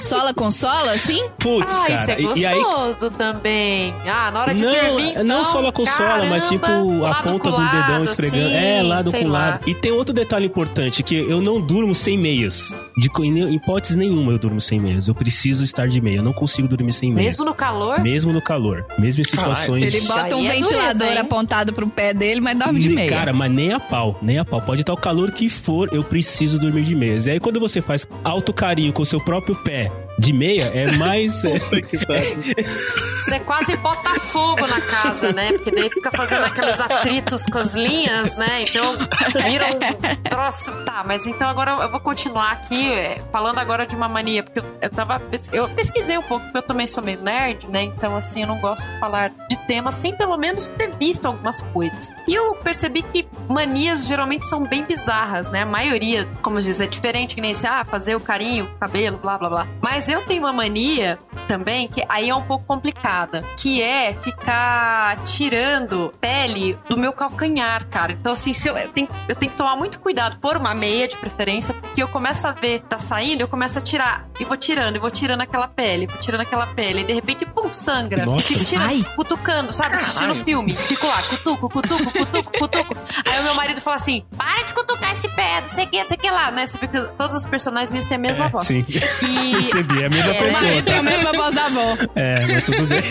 Sola com sola, assim? putz, ah, cara. isso é e, e aí, gostoso também. Ah, na hora de não, dormir, então, não só lá com sola, mas tipo caramba, a lado ponta do dedão lado, esfregando. sim, é, lado com lá. lado. E tem outro detalhe importante, que eu não durmo sem meias. De, em hipótese nenhuma eu durmo sem meias. Eu preciso estar de meia. Eu não consigo dormir sem meias. Mesmo no calor? Mesmo no calor. Mesmo em situações. Ele bota um é ventilador dureza, apontado pro pé dele, mas dorme de meia. Cara, mas nem a pau, nem a pau. Pode estar o calor que for, eu preciso dormir de meias. E aí, quando você faz alto carinho com o seu próprio pé de meia, é mais. é, (laughs) Você quase bota fogo na casa, né? Porque daí fica fazendo aqueles atritos com as linhas, né? Então vira um troço. Tá, mas então agora eu vou continuar aqui é, falando agora de uma mania, porque eu, tava. Eu pesquisei um pouco, porque eu também sou meio nerd, né? Então, assim, eu não gosto de falar de temas sem pelo menos ter visto algumas coisas. E eu percebi que manias geralmente são bem bizarras, né? A maioria, como diz, é diferente, que nem esse, ah, fazer o carinho, o cabelo, blá blá blá. Mas eu tenho uma mania também, que aí é um pouco complicada, que é ficar tirando pele do meu calcanhar, cara. Então, assim, se eu, eu, tenho, eu tenho que tomar muito cuidado, pôr uma meia de preferência, porque eu começo a ver, tá saindo, eu começo a tirar, e vou tirando, e vou tirando aquela pele, vou tirando aquela pele, e de repente, pum, sangra. Nossa. Fico tirando, Ai. cutucando, sabe? Assistindo filme. Fico lá, cutuco, cutuco, cutuco, cutuco. Aí o meu marido fala assim, Para de cutucar esse pé, não sei o que, não sei o que lá. lá, né? Você vê que todos os personagens minhas têm a mesma É, voz. Sim. E, (laughs) É a mesma É, pessoa, Tem a tá? mesma voz da avó. É, mas tudo bem.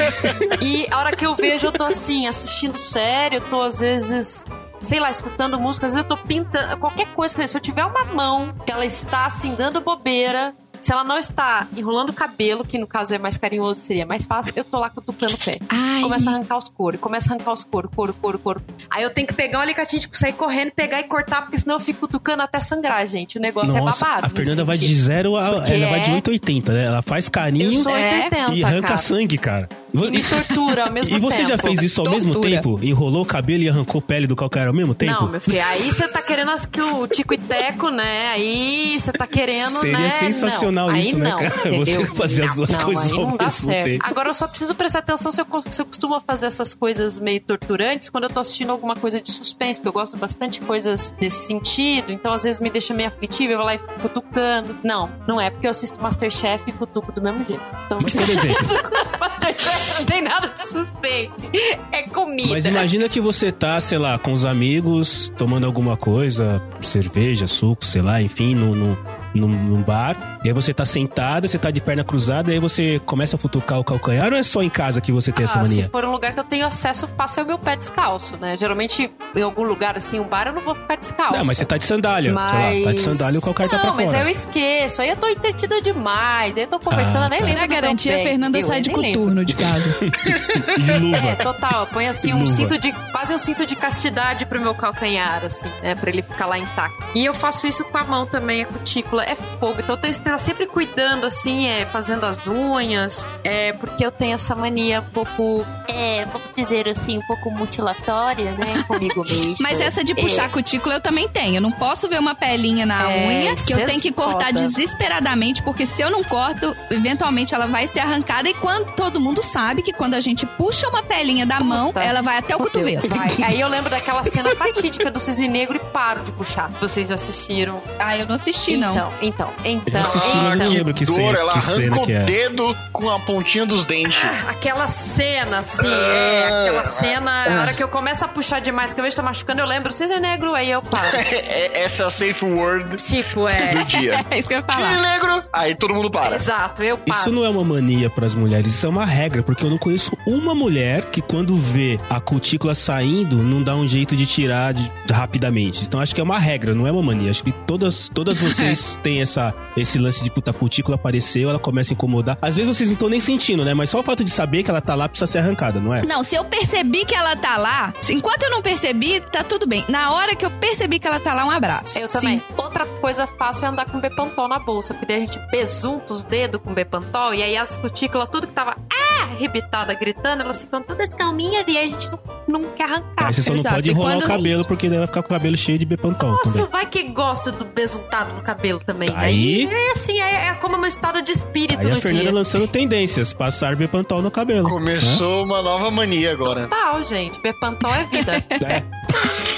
(laughs) e a hora que eu vejo, eu tô assim, assistindo série, eu tô às vezes. Sei lá, escutando música, às vezes eu tô pintando. Qualquer coisa. Se eu tiver uma mão que ela está assim, dando bobeira, se ela não está enrolando o cabelo, que no caso é mais carinhoso, seria mais fácil, eu tô lá cutucando o pé. Ai. Começa a arrancar os couro, começa a arrancar os couro, couro, couro, couro. Aí eu tenho que pegar um alicatinho, tipo, sair correndo, pegar e cortar, porque senão eu fico cutucando até sangrar, gente. O negócio Nossa, é babado. a Fernanda vai de zero a. Porque Ela vai de é- 880, né? Ela faz carinho Eu sou É, 880, e arranca cara. sangue, cara. E me tortura ao mesmo E você tempo. já fez isso ao mesmo Tortura. tempo? Enrolou o cabelo e arrancou pele do calcanhar ao mesmo tempo? Não, meu filho, aí você tá querendo que o Tico e Teco, né? Aí você tá querendo, Seria né? sensacional isso, aí né, não, cara? entendeu? Você fazer as duas não, coisas ao mesmo tempo. Agora eu só preciso prestar atenção se eu, se eu costumo fazer essas coisas meio torturantes quando eu tô assistindo alguma coisa de suspense, porque eu gosto bastante de coisas nesse sentido, então às vezes me deixa meio aflitiva, eu vou lá e fico cutucando. Não, não é porque eu assisto Masterchef e cutuco do mesmo jeito. Então, Mas, (laughs) por exemplo, (laughs) Masterchef não tem nada de suspense. É comida. mas imagina que você tá, sei lá, com os amigos, tomando alguma coisa, cerveja, suco, sei lá, enfim, no, no, num, num bar. E aí você tá sentada, você tá de perna cruzada, e aí você começa a futucar o calcanhar, ou é só em casa que você tem essa Ah, mania? se for um lugar que eu tenho acesso fácil, é o meu pé descalço, né? Geralmente, em algum lugar, assim, um bar, eu não vou ficar descalço. Não, mas você tá de sandália, sei lá, tá de sandália e o calcanhar tá não, pra mas fora. eu esqueço. Aí eu tô entretida demais. Aí eu tô conversando, Ah, eu nem tá. lembro. Na meu garantia, pé, a Fernanda entendeu? sai Eu de coturno de casa. (laughs) De luva. É, total. Põe assim um Luva. cinto de. Quase um cinto de castidade pro meu calcanhar, assim, né? Pra ele ficar lá intacto. E eu faço isso com a mão também, a cutícula. É fogo. Então eu tenho que estar sempre cuidando, assim, é, fazendo as unhas. É, porque eu tenho essa mania um pouco. É, vamos dizer assim, um pouco mutilatória, né? (laughs) Comigo mesmo. Mas essa de puxar É. cutícula eu também tenho. Eu não posso ver uma pelinha na É, unha que eu tenho que cortar foda. desesperadamente, porque se eu não corto, eventualmente ela vai ser arrancada. E quando todo mundo sabe que quando a gente puxa uma pelinha da mão, ela vai até o cotovelo. (laughs) Vai. Aí eu lembro daquela cena fatídica do cisne negro e paro de puxar. Vocês já assistiram? Ah, eu não assisti, não. Então, então, então. Eu assisti, mas eu não lembro que Dor, cena, ela que arranca cena o que é. dedo com a pontinha dos dentes. Aquela cena, assim, é, aquela cena, a hora que eu começo a puxar demais, que eu vejo que tá machucando, eu lembro, cisne negro, aí eu paro. (laughs) É- Essa é a safe word tipo, é. do dia. (laughs) É isso que eu ia falar. Cisne negro, aí todo mundo para. Exato, eu paro. Isso não é uma mania pras mulheres, isso é uma regra, porque eu não conheço uma mulher que quando vê a cutícula saindo, não dá um jeito de tirar de- rapidamente. Então acho que é uma regra, não é uma mania. Acho que todas, todas (laughs) vocês têm essa, esse lance de puta, a cutícula apareceu, ela começa a incomodar. Às vezes vocês não estão nem sentindo, né? Mas só o fato de saber que ela tá lá precisa ser arrancada, não é? Não, se eu percebi que ela tá lá, enquanto eu não percebi, tá tudo bem. Na hora que eu percebi que ela tá lá, um abraço. Eu também. Outra coisa fácil é andar com Bepantol na bolsa, porque daí a gente besunta os dedos com Bepantol e aí as cutículas, tudo que tava ah, arrebitada, gritando, elas ficam todas calminhas e aí a gente não, não quer arrancar. Aí você só exato. não pode enrolar quando- o cabelo, porque daí vai ficar com o cabelo cheio de bepantol Nossa, também. vai que gosta do besuntado no cabelo também. Aí- é assim, é, é como meu estado de espírito Aí a no Fernanda dia. lançando tendências, passar bepantol no cabelo. Começou uma nova mania agora. Total, gente. Bepantol é vida. (laughs) É.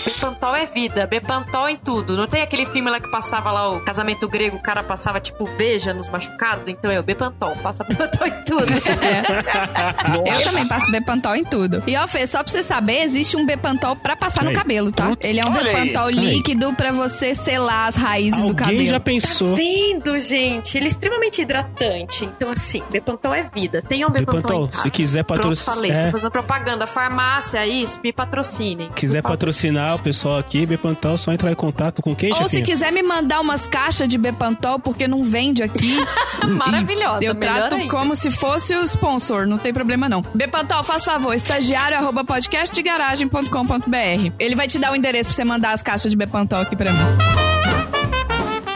Bepantol é vida. Bepantol em tudo. Não tem aquele filme lá que passava lá o casamento grego, o cara passava tipo veja nos machucados? Então é o Bepantol. Passa (laughs) Bepantol em tudo. Eu também passo Bepantol em tudo. E ó, Fê, só pra você saber, existe um Bepantol pra passar no cabelo, tá? Ele é um Olha. Bepantol Aí. líquido pra você selar as raízes do Alguém cabelo. já pensou. Vendo, gente. Ele é extremamente hidratante. Então, assim, Bepantol é vida. Tenham Bepantol, Bepantol, em casa. se quiser Pronto, patrocinar. falei. Estou fazendo propaganda. Farmácia, isso, me patrocinem. Quiser favor. Patrocinar o pessoal aqui, Bepantol, só entrar em contato com quem, Ou se chefinha? quiser me mandar umas caixas de Bepantol, porque não vende aqui. (laughs) Maravilhosa. Eu trato ainda. como se fosse o sponsor, não tem problema não. Bepantol, faz favor, estagiário arroba podcastdegaragem.com.br. Ele vai te dar o endereço pra você mandar as caixas de Bepantol aqui pra mim.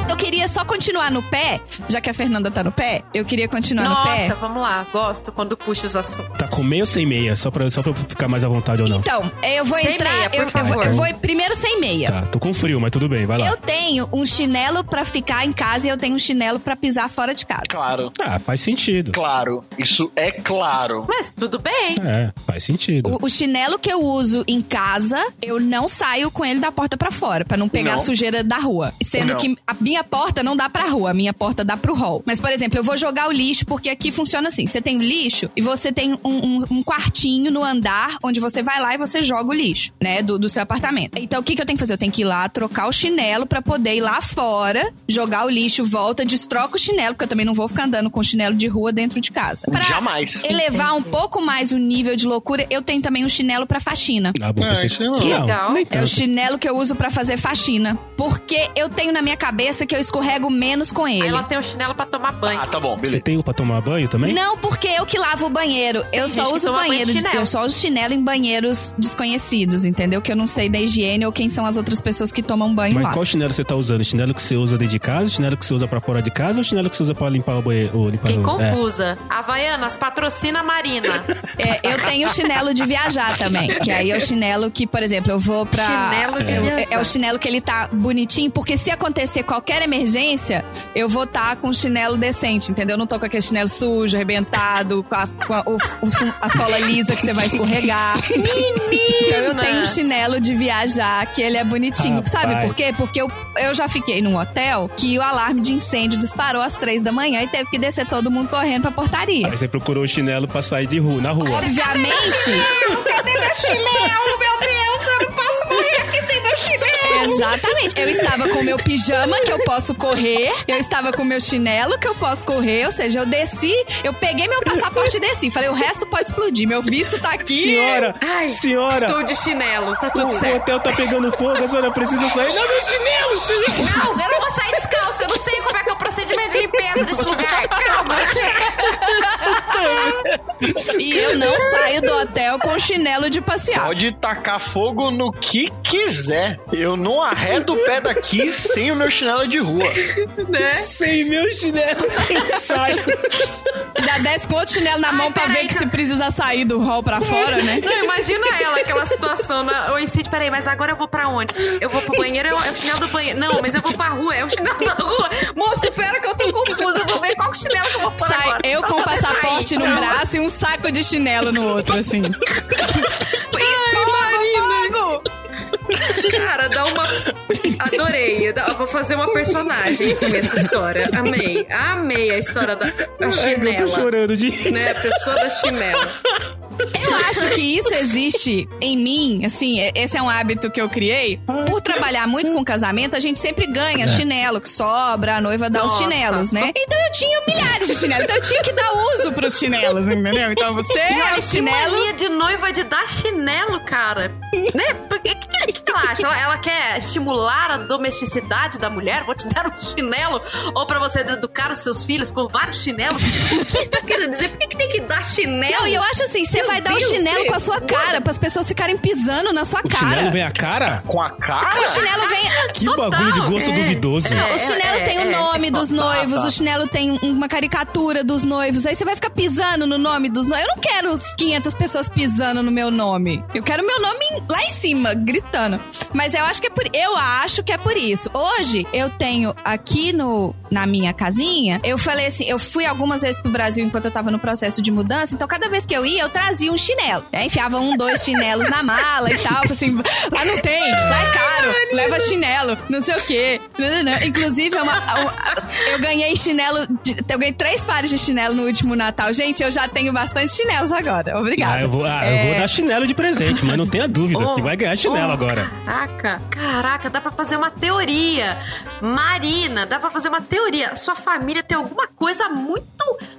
Eu queria só continuar no pé, já que a Fernanda tá no pé, eu queria continuar no pé. Nossa, vamos lá. Gosto quando puxa os assuntos. Tá com meia ou sem meia? Só pra, só pra eu ficar mais à vontade ou não? Então, eu vou Sem entrar. meia, por eu, eu vou- favor. eu vou primeiro sem meia. Tá, tô com frio, mas tudo bem, vai lá. Eu tenho um chinelo pra ficar em casa e eu tenho um chinelo pra pisar fora de casa. Claro, Ah, faz sentido. claro. Isso é claro. Mas tudo bem. É, faz sentido. O, o chinelo que eu uso em casa, eu não saio com ele da porta pra fora, pra não pegar Não. a sujeira da rua. Sendo Não. que a minha porta não dá pra rua, a minha porta dá pro hall. Mas, por exemplo, eu vou jogar o lixo, porque aqui funciona assim: você tem o lixo e você tem um, um- um quartinho no andar onde você vai lá e você joga o lixo, né? Do, do seu apartamento. Então, o que, que eu tenho que fazer? Eu tenho que ir lá, trocar o chinelo pra poder ir lá fora, jogar o lixo, volta, destroca o chinelo, porque eu também não vou ficar andando com chinelo de rua dentro de casa. Pra Jamais. elevar um pouco mais o nível de loucura, eu tenho também um chinelo pra faxina. Ah, bom, Ah, pensei- não. Que legal. É o chinelo que eu uso pra fazer faxina. Porque eu tenho na minha cabeça que eu escorrego menos com Aí ele. ela tem um chinelo pra tomar banho. Ah, tá bom, Você beleza. tem um pra tomar banho também? Não, porque eu que lavo o banheiro. Eu Tem só gente que uso toma banho de banheiro. de- chinelo. eu só uso chinelo em banheiros desconhecidos, entendeu? Que eu não sei da higiene ou quem são as outras pessoas que tomam banho Mas lá. qual chinelo você tá usando? Chinelo que você usa dentro de casa? Chinelo que você usa pra fora de casa? Ou chinelo que você usa pra limpar o banheiro? Ou limpar Fiquei o... É. confusa. Havaianas, patrocina a Marina. (laughs) É, eu tenho chinelo de viajar também. Que aí é o chinelo que, por exemplo, eu vou pra. Chinelo de eu- viajar. é o chinelo que ele tá bonitinho, porque se acontecer qualquer emergência, eu vou estar com um chinelo decente, entendeu? Eu não tô com aquele chinelo sujo, arrebentado, com a, com a, o- o- a sola lisa que você vai escorregar. Então eu tenho um chinelo de viajar que ele é bonitinho. Rapaz. Sabe por quê? Porque eu, eu já fiquei num hotel que o alarme de incêndio disparou às três da manhã e teve que descer todo mundo correndo pra portaria. Aí você procurou o chinelo pra sair de rua, na rua. Obviamente. Chinelo, meu Deus, eu não posso morrer aqui sem meu chinelo. Exatamente. Eu estava com meu pijama, que eu posso correr. Eu estava com meu chinelo, que eu posso correr. Ou seja, eu desci, eu peguei meu passaporte e desci. Falei, o resto pode explodir. Meu visto tá aqui. Senhora! Ai, senhora! Estou de chinelo, tá O, tudo o certo. hotel tá pegando fogo, a senhora precisa sair. Não, meu chinelo, chinelo! Não, eu não vou sair descalço, eu não sei como é que é o procedimento de limpeza desse lugar. Calma. E eu não saio do hotel com chinelo de passear. Pode tacar fogo no que quiser. Eu não arredo o pé daqui sem o meu chinelo de rua. Né? Sem meu chinelo, eu saio. Já desce com outro chinelo na mão pra ver que que- se precisa sair do hall pra fora, né? Não, imagina ela, aquela situação. Na... Oi, Cid, peraí, mas agora eu vou pra onde? Eu vou pro banheiro, é o é o chinelo do banheiro. Não, mas eu vou pra rua, é o chinelo da rua. Moço, pera que eu tô confusa, eu vou ver qual chinelo que eu vou pôr Sai, agora. eu com o passaporte sair. num braço e um saco de chinelo no outro, assim. Fogo, fogo! Cara, dá uma. Adorei. Dá- Eu vou fazer uma personagem com essa história. Amei. Amei a história da da Ai, eu tô chinela. chorando de. Né? A pessoa da chinela. Eu acho que isso existe em mim, assim, é- esse é um hábito que eu criei. Por trabalhar muito com casamento, a gente sempre ganha chinelo que sobra, a noiva dá os Nossa. chinelos, né? Então eu tinha milhares de chinelos, então eu tinha que dar uso pros chinelos, entendeu? Então você E é olha o que chinelo. mania de noiva de dar chinelo, cara. né? O que, que, que acha? Ela, ela quer estimular a domesticidade da mulher? Vou te dar um chinelo? Ou pra você educar os seus filhos com vários chinelos? O que você tá querendo dizer? Por que, que tem que dar chinelo? Não, e eu acho assim, você vai dar o Deus, chinelo Fê. com a sua cara, para as pessoas ficarem pisando na sua O cara. chinelo vem a cara? Com a cara? O chinelo vem. Que bagulho de gosto é. duvidoso. Não, É, o chinelo é, tem o é. nome dos noivos, tá. o chinelo tem um- uma caricatura dos noivos. Aí você vai ficar pisando no nome dos noivos. Eu não quero os 500 pessoas pisando no meu nome. Eu quero o meu nome lá em cima, gritando. Mas eu acho que é por eu acho que é por isso. Hoje eu tenho aqui no na minha casinha, eu falei assim, eu fui algumas vezes pro Brasil enquanto eu tava no processo de mudança, então cada vez que eu ia, eu trazia um chinelo. Aí enfiava um, dois chinelos na mala e tal, assim, lá não tem, lá é caro, leva chinelo, não sei o quê. Não, não, não. Inclusive, é uma- uma- eu ganhei chinelo, de- eu ganhei três pares de chinelo no último Natal. Gente, eu já tenho bastante chinelos agora. Obrigada. Ah, eu vou, ah, eu É, vou dar chinelo de presente, mas não tenha dúvida (laughs) Oh, que vai ganhar chinelo oh, agora. Caraca, caraca, dá pra fazer uma teoria. Marina, dá pra fazer uma teoria. Sua família tem alguma coisa muito,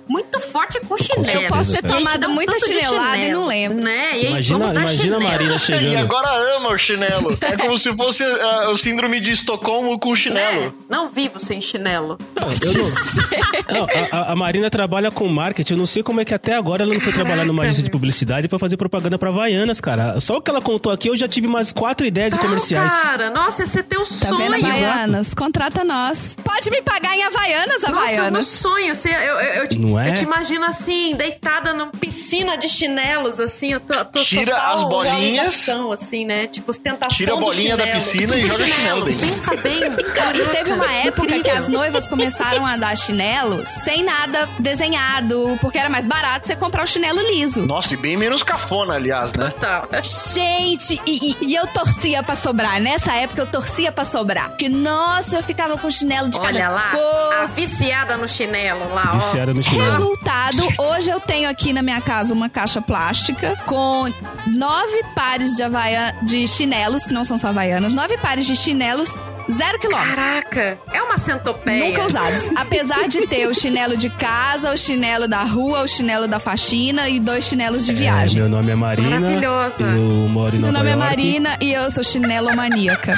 muito forte com chinelo. Com Eu posso ter tomado um muita chinelada e chinelo, não lembro. Né? E aí, Imagina, vamos dar imagina a chinelo. Marina E chegando. agora ama o chinelo. É como se fosse ah, o síndrome de Estocolmo com o É, chinelo. não vivo sem chinelo. Não, eu não- (laughs) Não, a, a- Marina trabalha com marketing. Eu não sei como é que até agora ela não foi trabalhar numa agência de publicidade pra fazer propaganda pra Havaianas, cara. Só o que ela contou aqui, eu já tive umas quatro ideias de comerciais. Cara, nossa, esse é teu Tá sonho. vendo, Havaianas? Contrata nós. Pode me pagar em Havaianas, Nossa, é o meu Havaianas. sonho. Você, eu, eu, eu, te- Não é? eu te imagino assim, deitada numa piscina de chinelos, assim, eu tô, tô Tira total as bolinhas. assim, né? Tipo, ostentação Tira a do bolinha da piscina e joga chinelo dentro. Pensa bem. (laughs) E teve uma época que as noivas começaram a dar chinelo sem nada desenhado, porque era mais barato você comprar o chinelo liso. Nossa, e bem menos cafona, aliás, né? Total. Gente, e, e- e eu torcia pra sobrar. Nessa época eu torcia pra sobrar. Porque, nossa, eu ficava com chinelo de Olha cada lá, cor. a viciada no chinelo lá, ó. Viciada no chinelo. Resultado, hoje eu tenho aqui na minha casa uma caixa plástica com nove pares de, havaia, de chinelos, que não são só havaianas, nove pares de chinelos, zero quilômetro. Caraca, é uma centopeia. Nunca usados. (laughs) Apesar de ter o chinelo de casa, o chinelo da rua, o chinelo da faxina e dois chinelos de É, viagem. meu nome é Marina. Maravilhosa. Eu moro em Meu Nova nome é York. Marina e eu sou chinelomaníaca.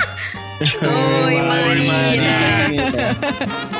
(laughs) Oi, Marina. Mas (laughs)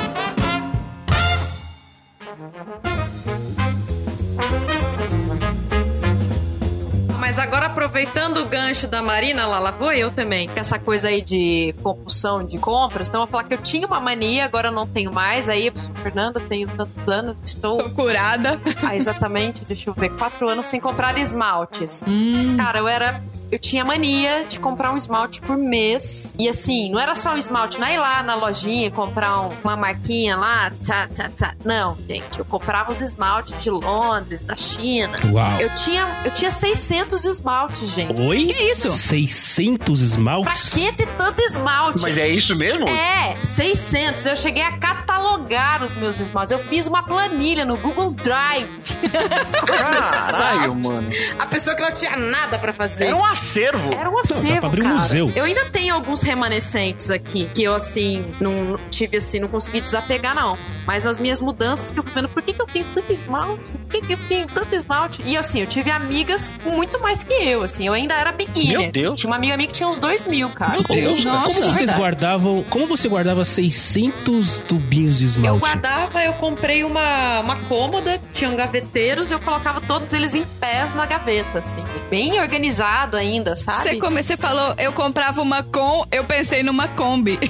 aproveitando o gancho da Marina, lá, lá vou eu também. Com essa coisa aí de compulsão de compras. Então, eu vou falar que eu tinha uma mania, agora eu não tenho mais. Aí, eu sou Fernanda, tenho tantos anos, estou Curada. há exatamente, deixa eu ver, quatro anos sem comprar esmaltes. Hum. Cara, eu era. Eu tinha mania de comprar um esmalte por mês. E assim, não era só um esmalte, não é ir lá na lojinha e comprar um- uma marquinha lá, tchá, tchá, tchá. Não, gente, eu comprava os esmaltes de Londres, da China. Uau. Eu tinha, eu tinha 600 esmaltes, gente. Oi? Que isso? 600 Pra esmaltes? que ter tanto esmalte? Mas é isso mesmo? É, 600. Eu cheguei a catalogar os meus esmaltes. Eu fiz uma planilha no Google Drive. (laughs) Caralho, mano. A pessoa que não tinha nada pra fazer. Era um acervo. Era um acervo, abrir um cara. museu. Eu ainda tenho alguns remanescentes aqui, que eu, assim, não tive, assim, não consegui desapegar, não. Mas as minhas mudanças que eu fui vendo, por que, que eu tenho tanto esmalte? Por que, que eu tenho tanto esmalte? E, assim, eu tive amigas com muito mais que eu, assim. Eu ainda era pequena. Meu Deus. Tinha uma amiga minha que tinha uns dois mil, cara. Meu Deus. Nossa, como vocês verdade. guardavam. Como você guardava 600 tubinhos de Eu esmalte? guardava, eu comprei uma, uma cômoda, tinham gaveteiros, eu colocava todos eles em pés na gaveta, assim. Bem organizado ainda, sabe? Você, come- você falou, eu comprava uma com, eu pensei numa Kombi. (laughs)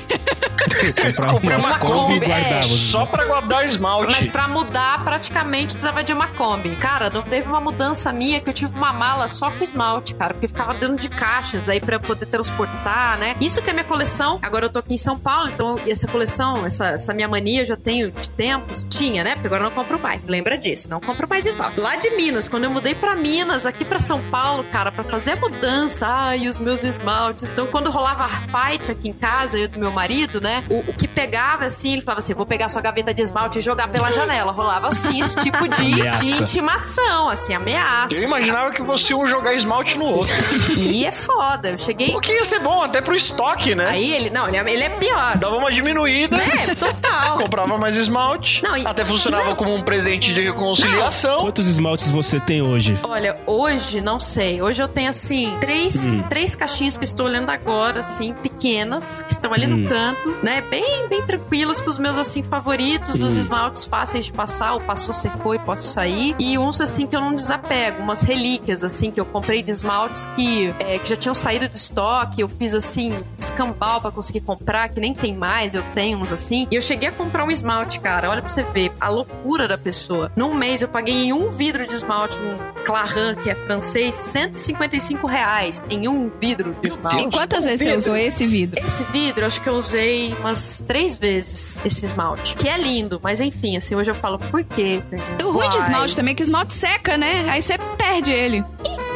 Comprava uma uma Kombi e Kombi, é, Só pra guardar esmalte. Mas pra mudar, praticamente precisava de uma Kombi. Cara, não teve uma mudança minha que eu tive uma mala só com esmalte, cara. Porque ficava dentro de caixas aí pra eu poder transportar, né? Isso que é minha coleção. Agora eu tô aqui em São Paulo, então essa coleção, essa, essa minha mania eu já tenho de tempos. Tinha, né? Porque agora eu não compro mais. Lembra disso? Não compro mais esmalte. Lá de Minas, quando eu mudei pra Minas, aqui pra São Paulo, cara, pra fazer a mudança, ai, os meus esmaltes. Então quando rolava fight aqui em casa, eu do meu marido, né? O, o que pegava assim, ele falava assim: vou pegar sua gaveta de esmalte e jogar pela janela. Rolava assim, esse tipo de, de intimação, assim, ameaça. Eu imaginava que você ia jogar esmalte no outro. E é foda. Eu cheguei. O que ia ser bom, até pro estoque, né? Aí ele. Não, ele é, ele é pior. Dava uma diminuída. Né? Total. Comprava mais esmalte. Não, e- Até funcionava como um presente de reconciliação. Quantos esmaltes você tem hoje? Olha, hoje, não sei. Hoje eu tenho, assim, três, Hum. três caixinhas que estou olhando agora, assim, pequenas, que estão ali Hum. no canto, né? Bem, bem tranquilos, com os meus, assim, favoritos, dos Hum. esmaltes fáceis de passar, o passou, secou e posso sair. E uns, assim, que eu não desapego, umas relíquias, assim, que eu comprei de esmaltes que, é, que já tinham saído do estoque. Eu fiz, assim, escambau pra conseguir comprar, que nem tem mais, eu tenho uns assim. E eu cheguei a comprar um esmalte, cara. Olha pra você ver a loucura da pessoa. Num mês eu paguei em um vidro de esmalte, um Clarin, que é francês, 155 reais em um vidro de esmalte. E quantas vezes você usou esse vidro? Esse vidro, acho que eu usei umas três vezes esse esmalte. Que é lindo, mas enfim, assim, hoje eu falo, por quê? O ruim de esmalte também é que esmalte seca, né? Aí você perde ele.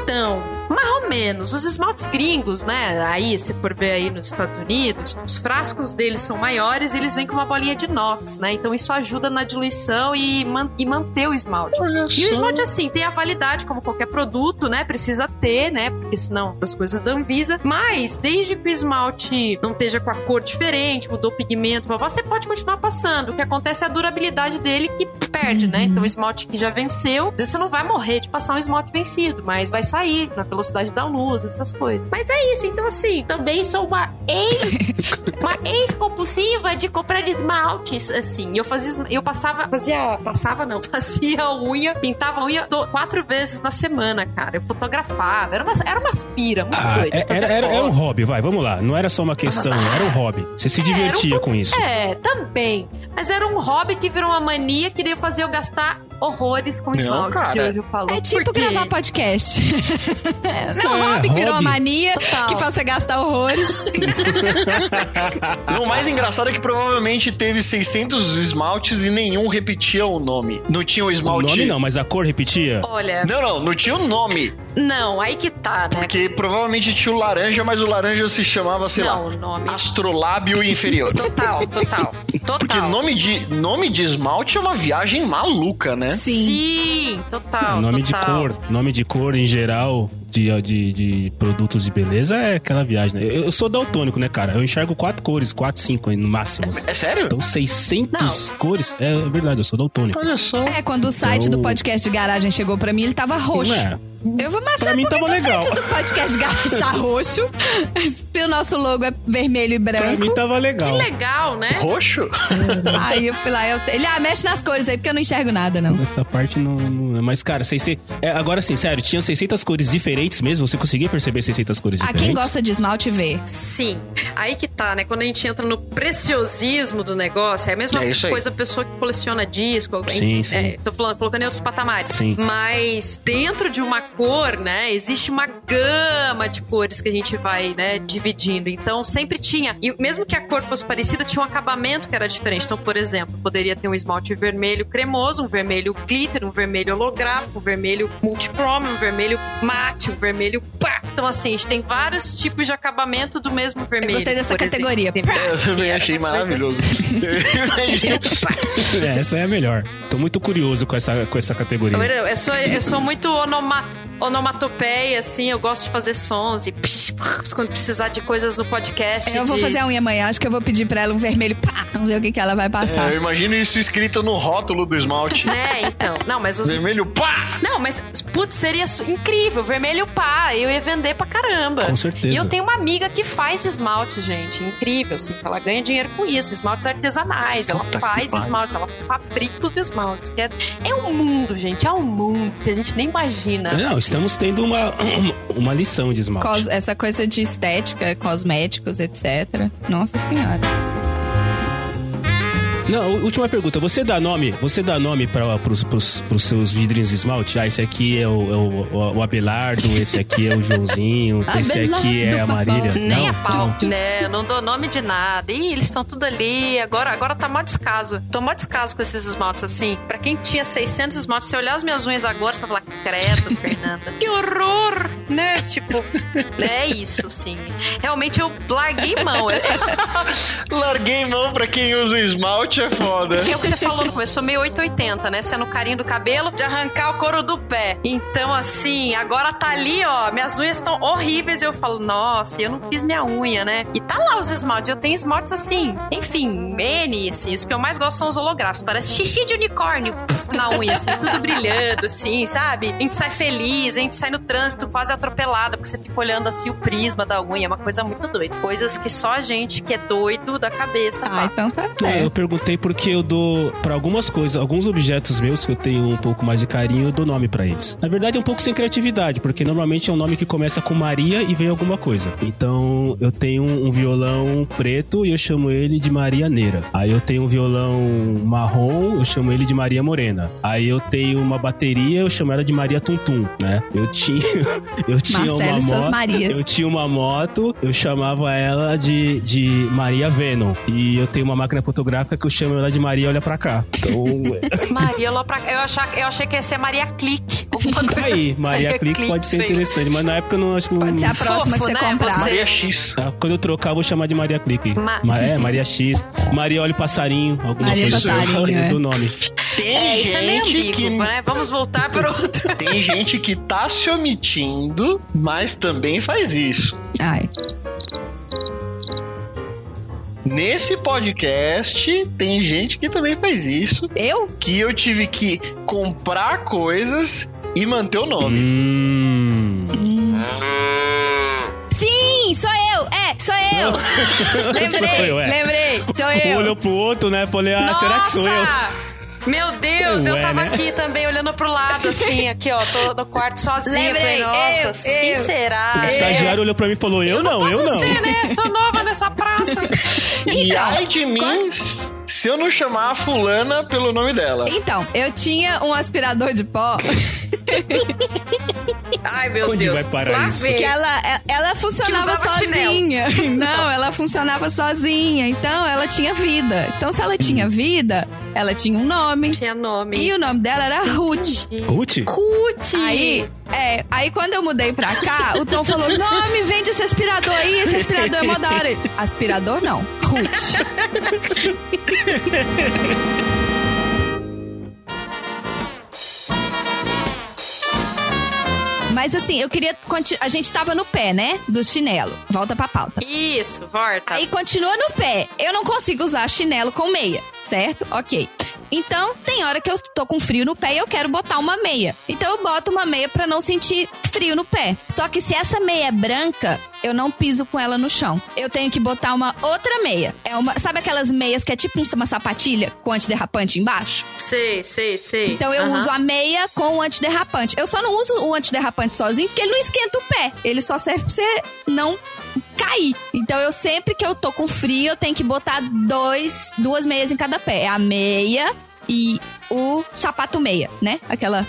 Então, mais ou menos. Os esmaltes gringos, né? Aí, se for ver aí nos Estados Unidos, os frascos deles são maiores e eles vêm com uma bolinha de inox, né? Então isso ajuda na diluição e, man- e manter o esmalte. E o esmalte, assim, tem a validade como qualquer produto, né? Precisa ter, né? Porque senão as coisas da Anvisa. Mas, desde que o esmalte não esteja com a cor diferente, mudou o pigmento, você pode continuar passando. O que acontece é a durabilidade dele que perde, né? Então o esmalte que já venceu, você não vai morrer de passar um esmalte vencido, mas vai sair na velocidade da luz, essas coisas. Mas é isso, então assim, também sou uma ex. (laughs) uma ex-compulsiva de comprar esmaltes. Assim, eu fazia, eu passava, fazia, passava não, (laughs) fazia unha, pintava a unha quatro vezes na semana, cara. Eu fotografava, era uma, era uma aspira muito Ah, doida. é- Fazia era, era, era um hobby, vai, vamos lá. Não era só uma questão, era um hobby. Você se É, um divertia pouco- com isso. É, também. Mas era um hobby que virou uma mania que ia fazer eu gastar horrores com esmalte. cara. que hoje eu falo. É tipo Por quê? gravar podcast. (laughs) Não, É, hobby que virou uma hobby. mania Total. que faz você gastar horrores. O mais engraçado é que provavelmente teve 600 esmaltes e nenhum repetia o nome. Não tinha o O esmalte. nome não, mas a cor repetia. Olha, Não, não, não tinha o nome. Não, aí que tá, né? Porque provavelmente tinha o laranja, mas o laranja se chamava, sei não, lá, o nome. astrolábio inferior. Total, total. Porque Total. nome de, nome de esmalte é uma viagem maluca, né? Sim, total. nome de total. cor, nome de cor em geral de, de, de produtos de beleza é aquela viagem. né? Eu, eu sou daltônico, né, cara? Eu enxergo quatro cores, quatro, cinco aí no máximo. É sério? Então 600 cores, é verdade, eu sou daltônico. Olha só. É, quando o site Então- do podcast de garagem chegou pra mim, ele tava roxo. É. Eu vou mas Pra mim que tava que legal. O site do podcast de garagem tá roxo. (laughs) Se o nosso logo é vermelho e Pra branco. mim tava Que legal. legal, né? Roxo? Aí eu fui lá, eu- ele, ah, mexe nas cores aí, porque eu não enxergo nada, não. Essa parte não, não é. Mas, cara, 600, é, agora sim, sério, tinha 600 cores diferentes mesmo? Você conseguia perceber 600 cores Ah, diferentes? quem gosta de esmalte vê. Sim. Aí que tá, né? Quando a gente entra no preciosismo do negócio, é a mesma É coisa a pessoa que coleciona disco. Sim, sim. É, tô falando, colocando em outros patamares. Sim. Mas dentro de uma cor, né? Existe uma gama de cores que a gente vai, né, dividindo. Então sempre tinha. E mesmo que a cor fosse parecida, tinha um acabamento que era diferente. Então, por exemplo, poderia ter um esmalte vermelho cremoso, um vermelho glitter, um vermelho holográfico, vermelho multichrome, vermelho mate, vermelho pá. Então, assim, a gente tem vários tipos de acabamento do mesmo vermelho. gostei dessa exemplo. categoria. Entendeu? Eu também achei maravilhoso. (laughs) É, essa é a melhor. Tô muito curioso com essa, com essa categoria. Eu sou, eu sou muito onoma, onomatopeia, assim, eu gosto de fazer sons e psh, psh, quando precisar de coisas no podcast. Eu vou de- fazer a unha amanhã, acho que eu vou pedir pra ela um vermelho, pá, vamos ver o que, que ela vai passar. É, eu imagino isso escrito no rótulo do esmalte. Né, (laughs) então. Não, mas os. Vermelho, pá! Não, mas, putz, seria incrível. Vermelho pá, eu ia vender pra caramba. Com certeza. E eu tenho uma amiga que faz esmalte, gente. Incrível, assim. que Ela ganha dinheiro com isso. Esmaltes artesanais. Ela Puta faz esmaltes, ela fabrica os esmaltes. que É, é um mundo, gente. É um mundo que a gente nem imagina. Não, estamos tendo uma, uma lição de esmalte. Essa coisa de estética, cosméticos, etc. Nossa senhora. Não, última pergunta. Você dá nome, você dá nome para pros, pros, pros seus vidrinhos de esmalte? Ah, esse aqui é o, é o, o- Abelardo, esse aqui é o Joãozinho, (laughs) esse aqui é a Marília. Nem não, a pau. não. Né, não dou nome de nada. Ih, eles estão tudo ali. Agora, agora tá mó descaso. Tô mó descaso com esses esmaltes assim. Pra quem tinha 600 esmaltes, se olhar as minhas unhas agora, você vai falar, credo, Fernanda. (laughs) que horror! Né? Tipo, (laughs) é isso, assim. Realmente eu larguei mão. É, Larguei mão pra quem usa esmalte, é foda. é o que você falou no começo, sou meio 880, né? Sendo carinho do cabelo, de arrancar o couro do pé. Então, assim, agora tá ali, ó, minhas unhas estão horríveis. E eu falo, nossa, eu não fiz minha unha, né? E tá lá os esmaltes. Eu tenho esmaltes assim, enfim, N, assim. Os que eu mais gosto são os holográficos. Parece xixi de unicórnio puf, na unha, assim, tudo brilhando, assim, sabe? A gente sai feliz, a gente sai no trânsito quase atropelada, porque você fica olhando assim o prisma da unha. É uma coisa muito doida. Coisas que só a gente que é doido da cabeça Ah, então tá Não, eu certo. Perguntei porque eu dou pra algumas coisas, alguns objetos meus que eu tenho um pouco mais de carinho, eu dou nome pra eles. Na verdade é um pouco sem criatividade, porque normalmente é um nome que começa com Maria e vem alguma coisa. Então eu tenho um violão preto e eu chamo ele de Maria Neira. Aí eu tenho um violão marrom, eu chamo ele de Maria Morena. Aí eu tenho uma bateria, eu chamo ela de Maria Tuntum, né? Eu tinha (laughs) eu tinha Marcelo uma e suas moto, Marias. eu tinha uma moto, eu chamava ela de, de Maria Venom. E eu tenho uma máquina fotográfica que eu chamo ela de Maria Olha Pra Cá. Então, Maria lá pra Eu, achar, eu achei que ia ser Maria Clique. Aí, assim. Maria Clique pode ser sim. interessante, mas na época eu não acho que. Pode ser a próxima Fofo, que você né? comprar. Maria X. Ah, Quando eu trocar, eu vou chamar de Maria Clique. Ma- é, Maria X. Maria Olha Passarinho. Alguma Maria coisa assim. Passarinho, é. dou nome. Tem É, isso é meio gente ambíguo, que né? Vamos voltar para outro. Tem gente que tá se omitindo, mas também faz isso. Ai. Nesse podcast tem gente que também faz isso. Eu? Que eu tive que comprar coisas e manter o nome. Hum. Sim, sou eu! É, sou eu! (laughs) lembrei, Sou eu, é. lembrei, sou Um eu. olhou pro outro, né? Falei, ah, será que sou eu? Nossa! Meu Deus, eu Ué, tava né? aqui também olhando pro lado, assim, (laughs) aqui, ó, tô no quarto sozinha. Lembrei, Falei, nossa, eu, quem eu. será? O estagiário olhou pra mim e falou, eu, não, eu posso não. ser, né? Sou nova nessa praça. (laughs) E Então, ai de mim se eu não chamar a fulana pelo nome dela. Então, eu tinha um aspirador de pó (laughs) Ai, meu Onde Deus. vai parar Lá isso? vem. que ela, ela funcionava sozinha. (laughs) (laughs) Não, ela funcionava sozinha. Então, ela tinha vida. Então, se ela tinha vida, ela tinha um nome. Tinha nome. E o nome dela era Ruth. Ruth? Ruth. Aí, é, aí quando eu mudei pra cá, o Tom falou: Não, me vende esse aspirador aí, esse aspirador é mó da hora. Aspirador não, Ruth. Mas assim, eu queria. A gente tava no pé, né? Do chinelo. Volta pra pauta. Isso, volta. Aí continua no pé. Eu não consigo usar chinelo com meia, certo? Ok. Então, tem hora que eu tô com frio no pé e eu quero botar uma meia. Então, eu boto uma meia pra não sentir frio no pé. Só que se essa meia é branca, eu não piso com ela no chão. Eu tenho que botar uma outra meia. É uma, sabe aquelas meias que é tipo uma sapatilha com antiderrapante embaixo? Sei, sei, sei. Então eu Aham. uso a meia com o antiderrapante. Eu só não uso o antiderrapante sozinho porque ele não esquenta o pé. Ele só serve pra você não cair. Então eu sempre que eu tô com frio, eu tenho que botar dois, duas meias em cada pé. É a meia e o sapato meia, né? Aquela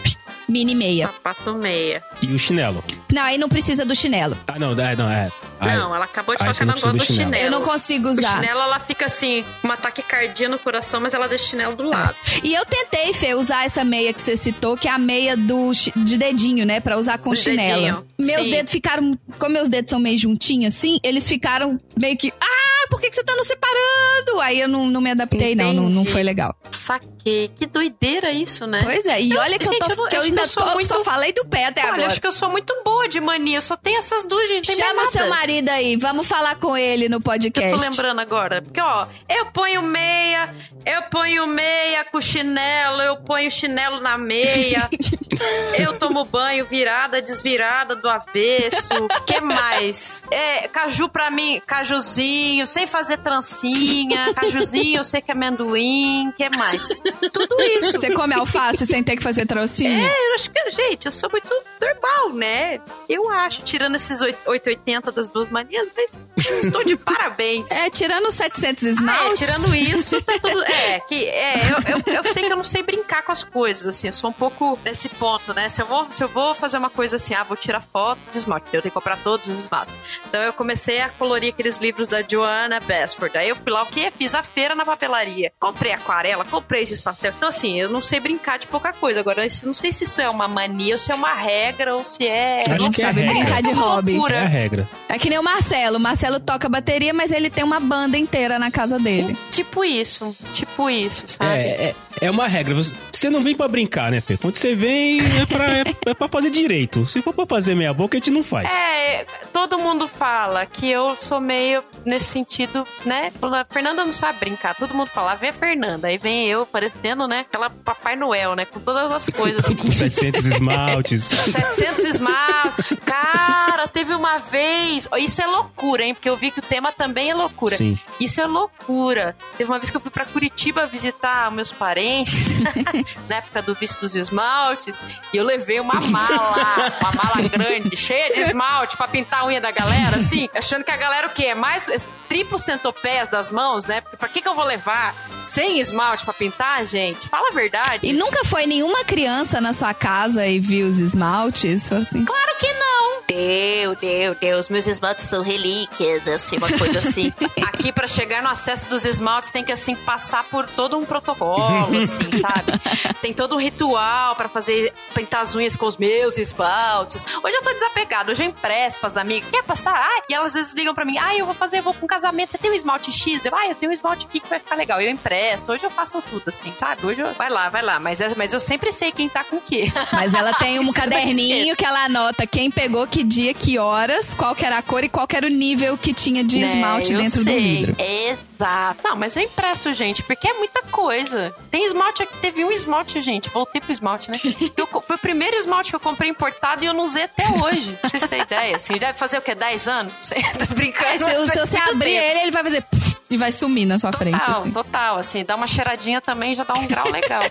mini meia. Sapato meia. E o chinelo. Não, aí não precisa do chinelo. Ah, não, é, não, é. Não, ela acabou de Ah, falar que gosta do do chinelo. Eu não consigo O usar. chinelo, ela fica assim, com um ataque cardíaco no coração, mas ela deixa o chinelo do lado. E eu tentei, Fê, usar essa meia que você citou, que é a meia do, de dedinho, né? Pra usar com Do chinelo. dedinho, Meus sim. dedos ficaram. Como meus dedos são meio juntinhos assim, eles ficaram meio que. Ah, por que, que você tá nos separando? Aí eu não, não me adaptei, não, não. Não foi legal. Saquei. Que doideira isso, né? Pois é, e Não, olha que gente, eu, tô, eu não- que eu ainda que eu sou tô, muito- só falei do pé até Olha, agora. acho que eu sou muito boa de mania. Só tem essas duas, gente. Chama o seu nada. Marido aí, vamos falar com ele no que eu podcast. tô lembrando agora. Porque, ó, eu ponho meia, eu ponho meia com chinelo, eu ponho chinelo na meia. (laughs) eu tomo banho virada, desvirada do avesso. que mais? É, caju pra mim, cajuzinho, sem fazer trancinha. Cajuzinho, eu sei que é amendoim. que mais? Tudo isso. Você come alface sem ter que fazer trocinho? É, eu acho que, gente, eu sou muito normal, né? Eu acho. Tirando esses 8- 880 das duas manias, mas estou de parabéns. É, tirando os 700 Ah, é, esmaltes. tirando isso, tá tudo. É, que, é eu, eu, eu sei que eu não sei brincar com as coisas, assim, eu sou um pouco nesse ponto, né? Se eu vou, se eu vou fazer uma coisa assim, ah, vou tirar foto de esmalte, eu tenho que comprar todos os esmaltes. Então eu comecei a colorir aqueles livros da Joanna Basford. Aí eu fui lá, o quê? Fiz a feira na papelaria. Comprei aquarela, comprei giz pastel. Então, assim, eu não sei brincar de pouca coisa. Agora, eu não sei se isso é uma mania, ou se é uma regra, ou se é. Acho não que é sabe regra. brincar de É hobby. loucura. É a regra. É que nem o Marcelo. O Marcelo toca bateria, mas ele tem uma banda inteira na casa dele. Tipo isso, tipo isso, sabe? É, é, é uma regra. Você- não vem pra brincar, né, Fê? Quando você vem, é pra, é, é pra fazer direito. Se for pra fazer meia boca, a gente não faz. É, todo mundo fala que eu sou meio nesse sentido, né? A Fernanda não sabe brincar. Todo mundo fala, "Ah, vem a Fernanda. Aí vem eu parecendo, né? Aquela Papai Noel, né? Com todas as coisas. Assim. (laughs) Com 700 esmaltes. 700 esmaltes. Cara, teve uma vez. Isso é loucura, hein? Porque eu vi que o tema também é loucura. Sim. Isso é loucura. Teve uma vez que eu fui pra Curitiba visitar meus parentes, (laughs) na época do vício dos esmaltes, e eu levei uma mala, uma mala grande, cheia de esmalte pra pintar a unha da galera, assim, achando que a galera o quê? É mais é triplo centopés das mãos, né? Porque pra que que eu vou levar sem esmalte pra pintar, gente? Fala a verdade. E nunca foi nenhuma criança na sua casa e viu os esmaltes? Assim, Claro que não. Deu, deu, Deus, meus esmaltes são relíquias, assim, uma coisa assim. (laughs) Aqui, pra chegar no acesso dos esmaltes, tem que, assim, passar por todo um protocolo, (laughs) assim, sabe? Tem todo um ritual pra fazer, pintar as unhas com os meus esmaltes. Hoje eu tô desapegado, hoje eu empresto pras amigas. Quer passar? Ai, e elas às vezes ligam pra mim, ai, eu vou fazer, eu vou com casamento, você tem um esmalte X? Eu, ai, eu tenho um esmalte aqui que vai ficar legal. Eu empresto, hoje eu faço tudo, assim, sabe? Hoje eu, vai lá, vai lá. Mas, é- mas eu sempre sei quem tá com o quê. Mas ela tem um (laughs) caderninho que ela anota quem pegou que media que horas, qual que era a cor e qual era o nível que tinha de Né, esmalte dentro do sei. vidro. Exato. Não, mas eu empresto, gente, porque é muita coisa. Tem esmalte aqui, teve um esmalte, gente. Voltei pro esmalte, né? (laughs) Eu foi o primeiro esmalte que eu comprei importado e eu não usei até hoje. Pra vocês terem ideia, assim. Deve fazer o quê? 10 anos? Sei, (laughs) tô brincando. É, se, se você abrir tempo. ele, ele vai fazer e vai sumir na sua frente. Total, assim. total, assim, dá uma cheiradinha também já dá um grau legal. (laughs)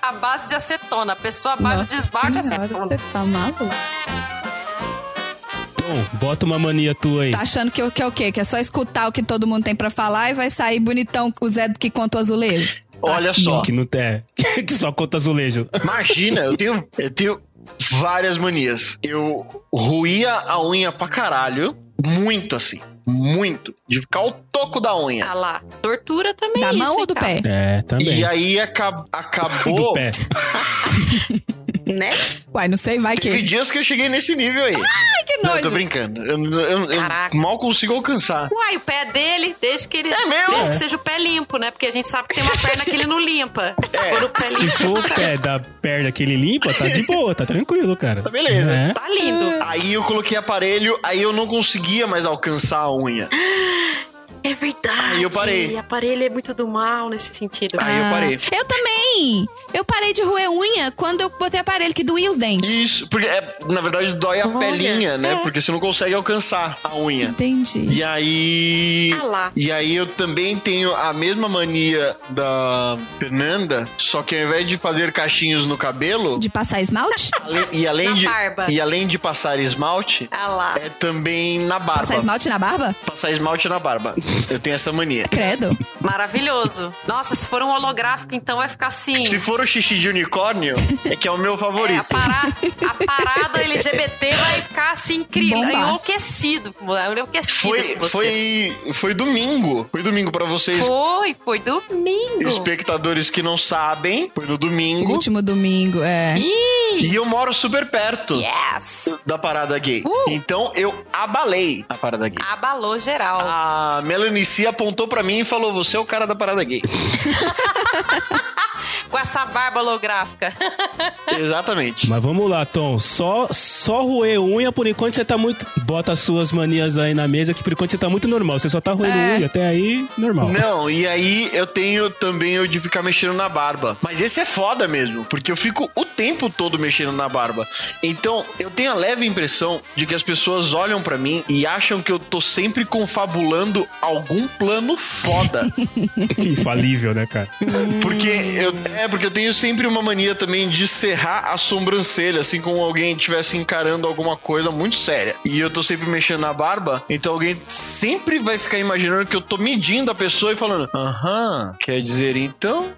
a base de acetona, a pessoa abaixo de esmalte é acetona. você tá maluco? Tom, bota uma mania tua aí. Tá achando que, o- que é o quê? Que é só escutar o que todo mundo tem pra falar e vai sair bonitão o Zé que conta o azulejo? Olha só. Que não tem. (laughs) que só conta azulejo. Imagina, eu tenho, eu tenho várias manias. Eu ruía a unha pra caralho. Muito assim. Muito. De ficar o toco da unha. Ah lá, tortura também Da isso, mão ou do pé? É, também. E aí aca- (laughs) acabou. Do pé. (laughs) Né? Uai, não sei, vai Teve que. dias que eu cheguei nesse nível aí. Ai, que Não, eu nojo. tô brincando. Eu, eu- eu mal consigo alcançar. Uai, o pé dele, desde que ele. É mesmo? Desde que É. seja o pé limpo, né? Porque a gente sabe que tem uma perna que ele não limpa. (laughs) Se for o pé Se for o pé da perna que ele limpa, tá de boa, tá tranquilo, cara. Tá beleza. É. tá lindo. Aí eu coloquei aparelho, aí eu não conseguia mais alcançar a unha. (laughs) É verdade. Aí eu parei. Aparelho é muito do mal nesse sentido. Aí eu Ah, parei. Eu também. Eu parei de roer unha quando eu botei aparelho que doía os dentes. Isso, porque é, na verdade dói a Olha, pelinha, né? é. Porque você não consegue alcançar a unha. Entendi. E aí. Ah lá. E aí eu também tenho a mesma mania da Fernanda, só que ao invés de fazer cachinhos no cabelo, De passar esmalte? (laughs) e além Na de barba. e além de passar esmalte, Ah lá. é também na barba. Passar esmalte na barba? Passar esmalte na barba. Eu tenho essa mania. Credo. Maravilhoso. Nossa, se for um holográfico, então vai ficar assim. Se for o xixi de unicórnio, é que é o meu É, a, favorito. para- a parada LGBT vai ficar assim, incrível, enlouquecido. Enlouquecido Foi, foi, foi domingo. Foi domingo pra vocês, Foi, foi domingo. espectadores que não sabem. Foi no O domingo. último domingo, é. Ih, E eu moro super perto yes! da parada gay. Uh! Então eu abalei a parada gay. Abalou geral. A Melanie C apontou pra mim e falou: Você é o cara da parada gay. (laughs) Com essa barba holográfica. (laughs) Exatamente. Mas vamos lá, Tom. Só, só roer unha, por enquanto você tá muito. Bota as suas manias aí na mesa, que por enquanto você tá muito normal. Você só tá roendo É. unha, até aí, normal. Não, e aí eu tenho também o de ficar mexendo na barba. Mas esse é foda mesmo, porque eu fico o tempo todo mexendo na barba. Então, eu tenho a leve impressão de que as pessoas olham pra mim e acham que eu tô sempre confabulando algum plano foda. (laughs) Infalível, né, cara? Porque eu, é, porque eu tenho sempre uma mania também de serrar a sobrancelha, assim como alguém estivesse encarando alguma coisa muito séria. E eu tô sempre mexendo na barba, então alguém sempre vai ficar imaginando que eu tô medindo a pessoa e falando: Aham, quer dizer então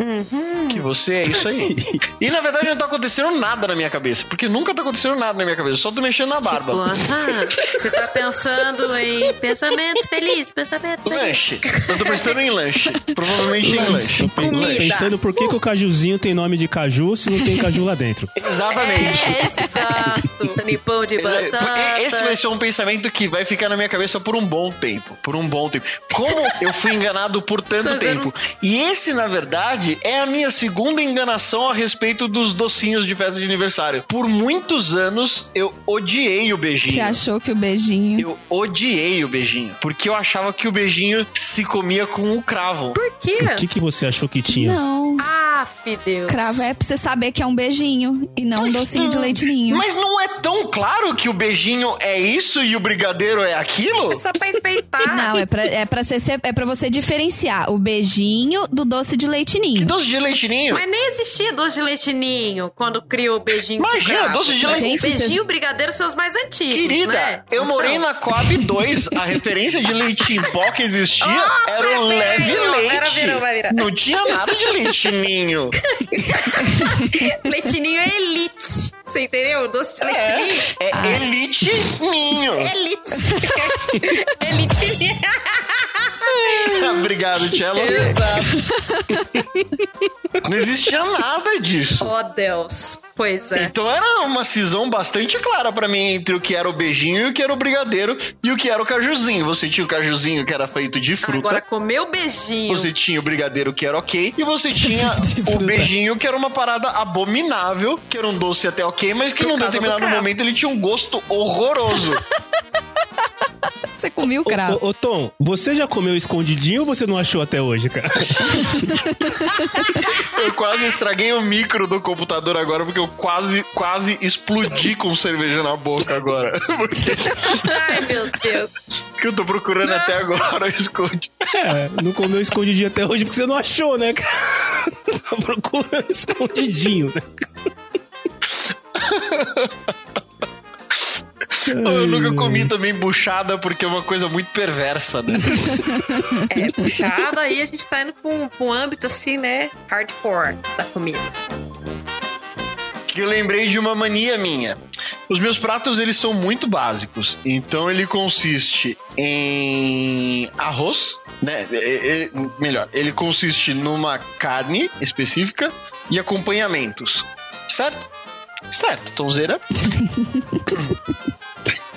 que você é isso aí. e na verdade não tá acontecendo nada na minha cabeça, porque nunca tá acontecendo nada na minha cabeça, eu só tô mexendo na barba. Tipo, aham, você tá pensando em pensamentos felizes, pensamentos. Lanche. Eu tô pensando em lanche. Provavelmente em lanche. Tô Comida. pensando por que, que o cajuzinho tem nome de caju se não tem caju lá dentro. Exatamente. É, exato. Nipão de batata. porque Esse vai ser um pensamento que vai ficar na minha cabeça por um bom tempo. Por um bom tempo. Como eu fui enganado por tanto Fazendo- tempo. E esse, na verdade, é a minha segunda enganação a respeito dos docinhos de festa de aniversário. Por muitos anos, eu odiei o Você beijinho. achou que o beijinho. Eu odiei o beijinho. Porque eu achava que o beijinho se comia com o cravo. Por quê? O que, que você achou que tinha? Não. Ah, Deus. Cravo é pra você saber que é um beijinho e não um docinho de leite ninho. Mas não é tão claro que o beijinho é isso e o brigadeiro é aquilo? É só pra enfeitar. Não, é pra, é, pra ser, é pra você diferenciar o beijinho do doce de leite Que ninho. doce de leite ninho? Mas nem existia doce de leite ninho quando criou o beijinho. Imagina, cravo. doce de leite Gente, Beijinho vocês- brigadeiro são os mais antigos, Querida, né? eu morei são? na Coab 2. A referência de leite em pó que existia Oh, era o leve leite. Vera virou, vai virar. Não tinha nada de leite ninho. (laughs) Leitinho é elite. Você entendeu? Doce de leite ninho. É, é Ah. elite ninho. Elite. (laughs) elite ninho. (laughs) Obrigado, Cello. Não existia nada disso. Oh, Deus. Pois é. Então era uma cisão bastante clara pra mim entre o que era o beijinho e o que era o brigadeiro e o que era o cajuzinho. Você tinha o cajuzinho que era feito de fruta. Agora, comer o beijinho. Você tinha o brigadeiro que era ok, e você tinha o beijinho que era uma parada abominável, que era um doce até ok, mas que num determinado momento ele tinha um gosto horroroso. (laughs) Você comia o Ô, cravo. ô, ô, Tom, você já comeu escondidinho ou você não achou até hoje, cara? (laughs) eu quase estraguei o micro do computador agora, porque eu quase, quase explodi com cerveja na boca agora. (laughs) Porque Ai, meu Deus. que eu tô procurando até agora esconde. É, não comeu escondidinho até hoje porque você não achou, né, cara? Tá procurando escondidinho, né? (laughs) Eu nunca comi também buchada, porque é uma coisa muito perversa, né? (laughs) É, puxada, aí a gente tá indo pra um, pra um âmbito assim, né? Hardcore da comida. que eu lembrei de uma mania minha. Os meus pratos, eles são muito básicos. Então, ele consiste em arroz, né? E- e- melhor, ele consiste numa carne específica e acompanhamentos. Certo? Certo, Tonzeira. (laughs)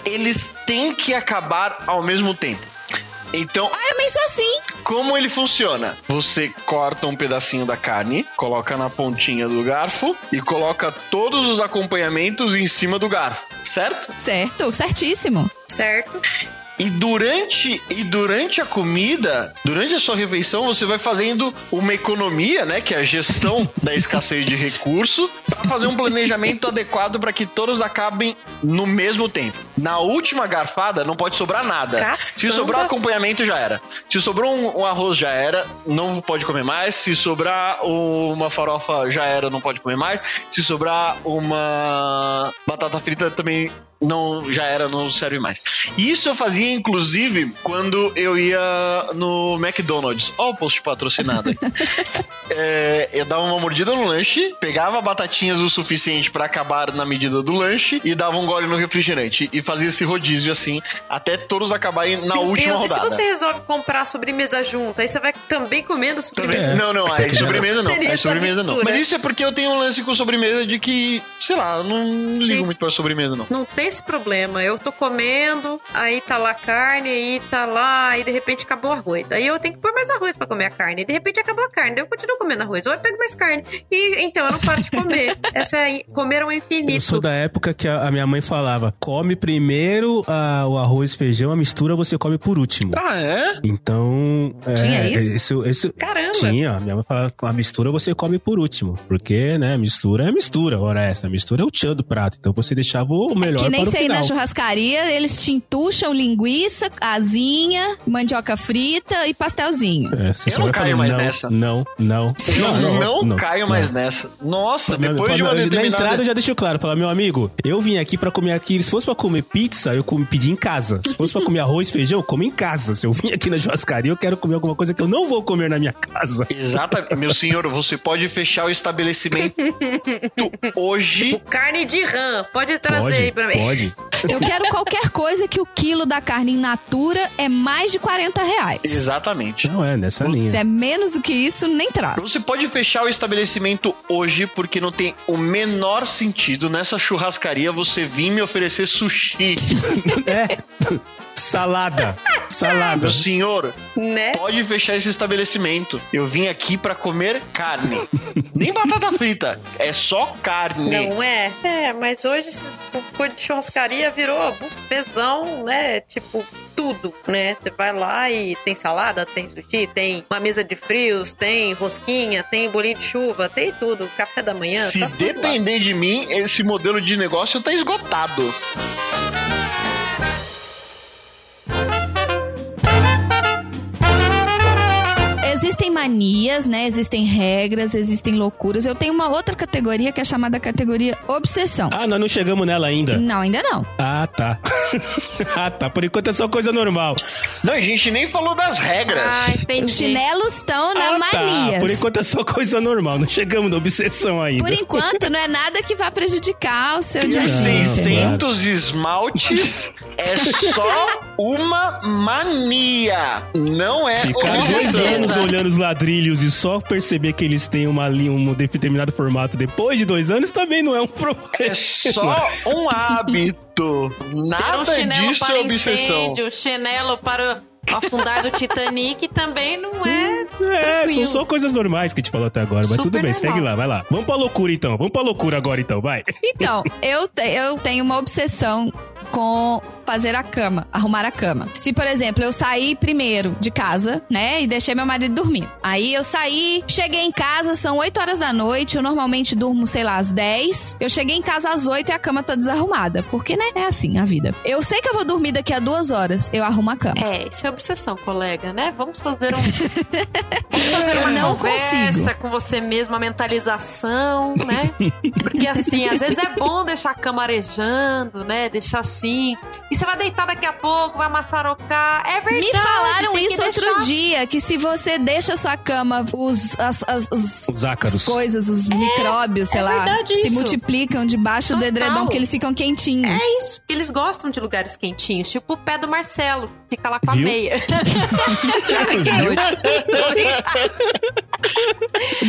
eles têm que acabar ao mesmo tempo. Então, Eu também sou assim. como ele funciona? Você corta um pedacinho da carne, coloca na pontinha do garfo e coloca todos os acompanhamentos em cima do garfo, certo? Certo, certíssimo. Certo? E durante e durante a comida, durante a sua refeição, você vai fazendo uma economia, né, que é a gestão (laughs) da escassez de recurso, para fazer um planejamento (laughs) adequado para que todos acabem no mesmo tempo. Na última garfada não pode sobrar nada. Caçamba. Se sobrar acompanhamento já era. Se sobrou um, um arroz já era, não pode comer mais. Se sobrar uma farofa já era, não pode comer mais. Se sobrar uma batata frita também não já era, não serve mais. Isso eu fazia inclusive quando eu ia no McDonald's. Ó, o post patrocinado aí. (laughs) É, eu dava uma mordida no lanche, pegava batatinhas o suficiente pra acabar na medida do lanche e dava um gole no refrigerante. E fazia esse rodízio assim, até todos acabarem na última Deus, e se rodada. você resolve comprar sobremesa junto, aí você vai também comendo Também- sobremesa. É. Não, não, aí sobremesa não. Aí sobremesa não. Mas isso é porque eu tenho um lance com sobremesa de que, sei lá, eu não Sim. ligo muito pra sobremesa, não. Não tem esse problema. Eu tô comendo, aí tá lá a carne, aí tá lá, aí de repente acabou o arroz. Aí eu tenho que pôr mais arroz pra comer a carne. E de repente acabou a carne, daí eu continuo comendo arroz. Ou eu pego mais carne. E então eu não paro de comer. (laughs) Essa é comer ao Eu infinito. sou da época que a, a minha mãe falava: come primeiro ah, o arroz, feijão, a mistura você come por último. Ah, é? Então. é, Tinha isso? Isso, isso Caramba! tinha. Minha mãe falava: a mistura você come por último. Porque, né, mistura é mistura. Ora, essa mistura é o tchan do prato. Então você deixava o melhor que nem para o sei final. na churrascaria, eles te entucham linguiça, asinha, mandioca frita e pastelzinho. É, Eu não caio falando, mais não, nessa. Não, não. (laughs) Eu não, caio mais nessa. Nossa, depois de uma Na entrada eu determinada... já deixo claro, falar, meu amigo, eu vim aqui pra comer aqui, se fosse pra comer pizza, eu comi, pedi em casa. Se fosse pra comer arroz, feijão, eu como em casa. Se eu vim aqui na churrascaria, eu quero comer alguma coisa que eu não vou comer na minha casa. Exatamente. Meu senhor, você pode fechar o estabelecimento hoje. Carne de rã, pode trazer Pode, aí pra mim. pode. Eu quero qualquer coisa que o quilo da carne in natura é mais de 40 reais. Exatamente. Não é, nessa linha. Se é menos do que isso, nem traz. Você pode fechar o estabelecimento hoje porque não tem o menor sentido nessa churrascaria você vir me oferecer sushi. (laughs) É. Salada. Salada. Meu senhor, Né? pode fechar esse estabelecimento. Eu vim aqui pra comer carne. Nem batata frita, é só carne. Não é? É, mas hoje esse coisa de churrascaria virou bufezão, né? Tipo, tudo, né? Você vai lá e tem salada, tem sushi, tem uma mesa de frios, tem rosquinha, tem bolinho de chuva, tem tudo. Café da manhã. Se tá tudo lá. depender de mim, esse modelo de negócio tá esgotado. Existem manias, né? Existem regras, existem loucuras. Eu tenho uma outra categoria que é chamada categoria obsessão. Ah, nós não chegamos nela ainda. Não, ainda não. Ah, tá. (laughs) ah, tá. Por enquanto é só coisa normal. Não, a gente nem falou das regras. Ah, entendi. Os chinelos estão na ah, tá. manias. Por enquanto é só coisa normal. Não chegamos na obsessão ainda. Por enquanto, não é nada que vá prejudicar o seu E dia a dia. 600 esmaltes (laughs) é só uma mania. Não é Ficar dois obsessão. anos olhando os ladrilhos e só perceber que eles têm uma linha, um determinado formato depois de dois anos também não é um problema. É só um hábito. Ter Nada um chinelo disso para é obsessão. incêndio, chinelo para o afundar do Titanic também não é. É, são Tranquilo. só coisas normais que a gente falou até agora, mas Super tudo bem, normal. segue lá, vai lá. Vamos pra loucura então, vamos pra loucura agora então, vai. Então, eu, te- eu tenho uma obsessão com fazer a cama, arrumar a cama. Se, por exemplo, eu saí primeiro de casa, né, e deixei meu marido dormir. Aí eu saí, cheguei em casa, são 8 horas da noite, eu normalmente durmo, sei lá, às 10. Eu cheguei em casa às 8 e a cama tá desarrumada. Porque, né, é assim a vida. Eu sei que eu vou dormir daqui a duas horas, eu arrumo a cama. É, isso é obsessão, colega, né? Vamos fazer um. (laughs) Vamos fazer Eu uma não conversa consigo. com você mesmo, uma mentalização, né? Porque assim, às vezes é bom deixar a cama arejando, né? Deixar assim. E você vai deitar daqui a pouco, vai maçarocar. É verdade. Me falaram isso outro dia, que se você deixa a sua cama, os, as, as- os, Os ácaros. as coisas, os micróbios, sei é lá, se isso. multiplicam debaixo do Total. edredom, porque eles ficam quentinhos. É isso, porque eles gostam de lugares quentinhos, tipo o pé do Marcelo, fica lá com a Viu? meia. (laughs)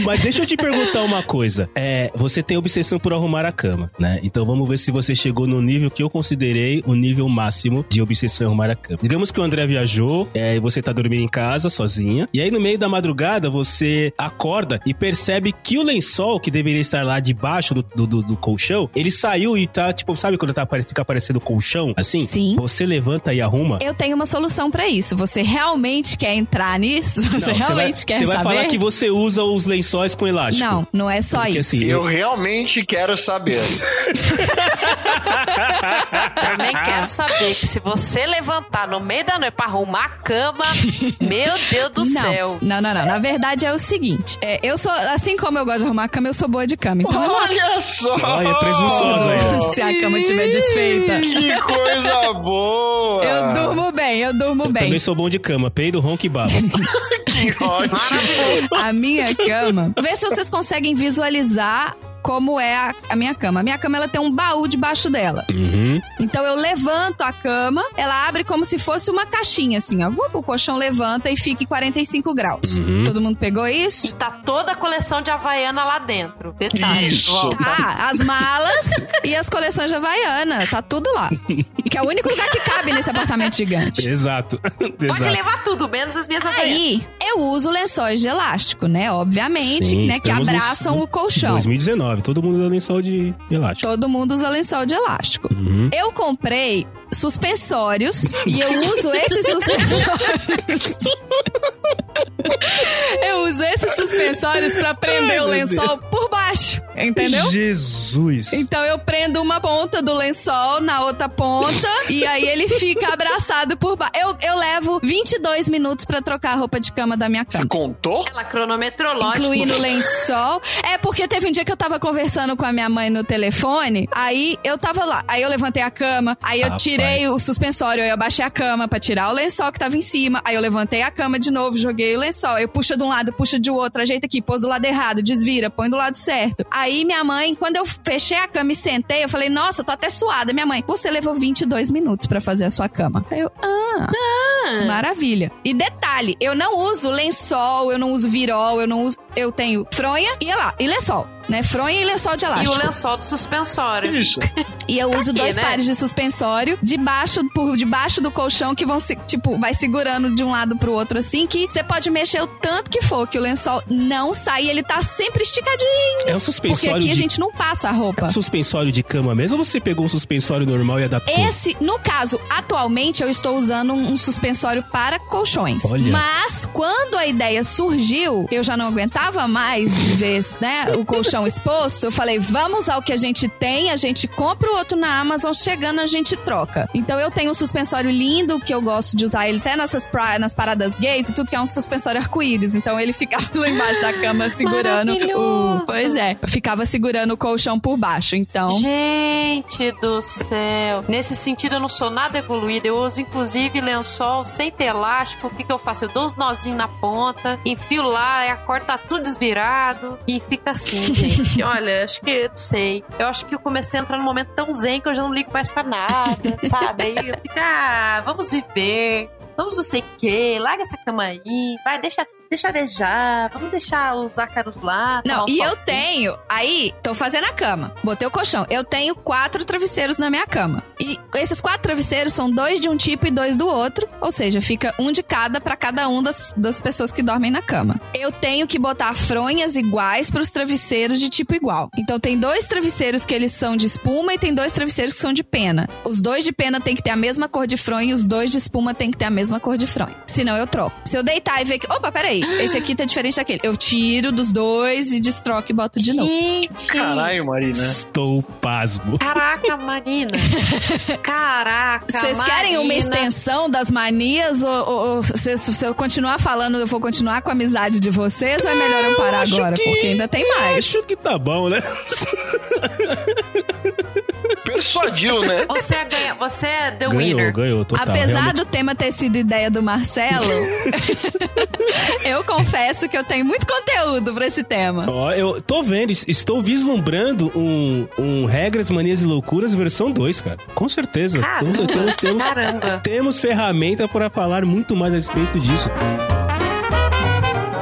Mas deixa eu te perguntar uma coisa. É, você tem obsessão por arrumar a cama, né? Então vamos ver se você chegou no nível que eu considerei o nível máximo de obsessão em arrumar a cama. Digamos que o André viajou, é, e você tá dormindo em casa sozinha, e aí no meio da madrugada você acorda e percebe que o lençol que deveria estar lá debaixo do, do, do- do colchão, ele saiu e tá, tipo, sabe quando tá, fica aparecendo colchão? Assim? Sim. Você levanta e arruma. Eu tenho uma solução pra isso. Você realmente quer entrar nisso? Você Não, você vai, realmente quer você vai saber? falar que você usa os lençóis com elástico. Não, não é só Porque, isso. assim, Eu realmente quero saber. (laughs) Também quero saber que se você levantar no meio da noite pra arrumar a cama, (laughs) meu Deus do não, céu. não, não, não. Na verdade é o seguinte: é, eu sou, assim como eu gosto de arrumar a cama, eu sou boa de cama. Então eu não Olha só! Olha, presunçosa aí, se a cama estiver desfeita. Que coisa boa! Eu durmo bem, eu durmo Eu bem. também sou bom de cama, peido, ronco e baba. (laughs) Que ótimo! A minha cama. Vê se vocês conseguem visualizar como é a, a minha cama. A minha cama ela tem um baú debaixo dela. Uhum. Então eu levanto a cama, ela abre como se fosse uma caixinha, assim, ó. Vou o colchão levanta e fica em 45 graus. Uhum. Todo mundo pegou E isso? tá toda a coleção de Havaiana lá dentro. Detalhe. Isso. Ah, as malas e as coleções de Havaiana. Tá tudo lá. Que é o único lugar que cabe nesse apartamento gigante. Exato. (laughs) Pode Exato. levar tudo, menos as minhas Havaianas. Aí, eu uso lençóis de elástico, né? Obviamente, Sim, né? Que abraçam o colchão. 2019, todo mundo usa lençol de elástico. Todo mundo usa lençol de elástico. Uhum. Eu comprei suspensórios e eu uso esses suspensórios. eu uso esses suspensórios pra prender Ai, o lençol por baixo, entendeu? Jesus. Então eu prendo uma ponta do lençol na outra ponta e aí ele fica abraçado por baixo. Eu, eu levo 22 minutos pra trocar a roupa de cama da minha Você cama. contou? Ela cronometrou, lógico. Incluindo o lençol. É porque teve um dia que eu tava conversando com a minha mãe no telefone, aí eu tava lá. Aí eu levantei a cama, aí eu Rapaz. Tirei o suspensório, aí eu baixei a cama pra tirar o lençol que tava em cima. Aí eu levantei a cama de novo, joguei o lençol. Aí eu puxa de um lado, puxa de outro, ajeita aqui, pôs do lado errado, desvira, põe do lado certo. Aí minha mãe, quando eu fechei a cama e sentei, eu falei, nossa, eu tô até suada. Minha mãe, você levou 22 minutos pra fazer a sua cama. Aí eu, ah. Maravilha. E detalhe, eu não uso lençol, eu não uso virol, eu não uso. Eu tenho fronha e lá, e lençol. Né? Fronha e lençol de E o elástico. lençol do suspensório. Isso. E eu uso quê, dois né? pares de suspensório debaixo, por debaixo do colchão que vão se, tipo, vai segurando de um lado pro outro assim, que você pode mexer o tanto que for, que o lençol não sai ele tá sempre esticadinho. É um Porque suspensório aqui a de... gente não passa a É roupa. um suspensório de cama mesmo ou você pegou um suspensório normal e adaptou? Esse, no caso, atualmente eu estou usando um suspensório para colchões. Olha. Mas quando a ideia surgiu, eu já não aguentava mais de vez, né, o colchão exposto. Eu falei, vamos usar o que a gente tem, a gente compra o outro na Amazon, chegando a gente troca. Então eu tenho um suspensório lindo que eu gosto de usar ele até nessas nas paradas gays e tudo que é um suspensório arco-íris. Então ele ficava lá embaixo da cama (gasps) segurando o. Pois é, ficava segurando o colchão por baixo. Então. Gente do céu. Nesse sentido, eu não sou nada evoluída. Eu uso, inclusive, lençol sem ter elástico, o que, que eu faço? Eu dou os nozinhos na ponta, enfio lá, a corda tá tudo desvirado e fica assim, gente. (laughs) Olha, acho que eu não sei. Eu acho que eu comecei a entrar num momento tão zen que eu já não ligo mais pra nada, (laughs) sabe? Aí eu fico, ah, vamos viver. Vamos não sei o quê, larga essa cama aí, vai, deixa, deixa arejar, vamos deixar os ácaros lá. Não, e eu tenho. Aí, tô fazendo a cama. Botei o colchão. Eu tenho quatro travesseiros na minha cama. E esses quatro travesseiros são dois de um tipo e dois do outro. Ou seja, fica um de cada pra cada um das, das pessoas que dormem na cama. Eu tenho que botar fronhas iguais pros travesseiros de tipo igual. Então tem dois travesseiros que eles são de espuma e tem dois travesseiros que são de pena. Os dois de pena tem que ter a mesma cor de fronha e os dois de espuma tem que ter a mesma cor de fronha. Senão eu troco. Se eu deitar e ver que. Opa, peraí. Esse aqui tá diferente daquele. Eu tiro dos dois e destroco e boto de novo. Gente! Caralho, Marina. Estou pasmo. Caraca, Marina. (laughs) Caraca, Vocês querem uma extensão das manias? Ou, ou- ou se, se eu continuar falando, eu vou continuar com a amizade de vocês? Ou é melhor eu parar acho agora? que- Porque ainda tem mais. Acho que tá bom, né? (laughs) (laughs) Persuadiu, né? Você é, ganha, você é the Ganhou, winner. ganhou, total. Apesar realmente. do tema ter sido ideia do Marcelo, (laughs) eu confesso que eu tenho muito conteúdo pra esse tema. Ó, eu tô vendo, es- estou vislumbrando um, um Regras, Manias e Loucuras versão 2, cara. Com certeza. Caramba. Temos, temos, temos, Caramba. temos ferramenta para falar muito mais a respeito disso.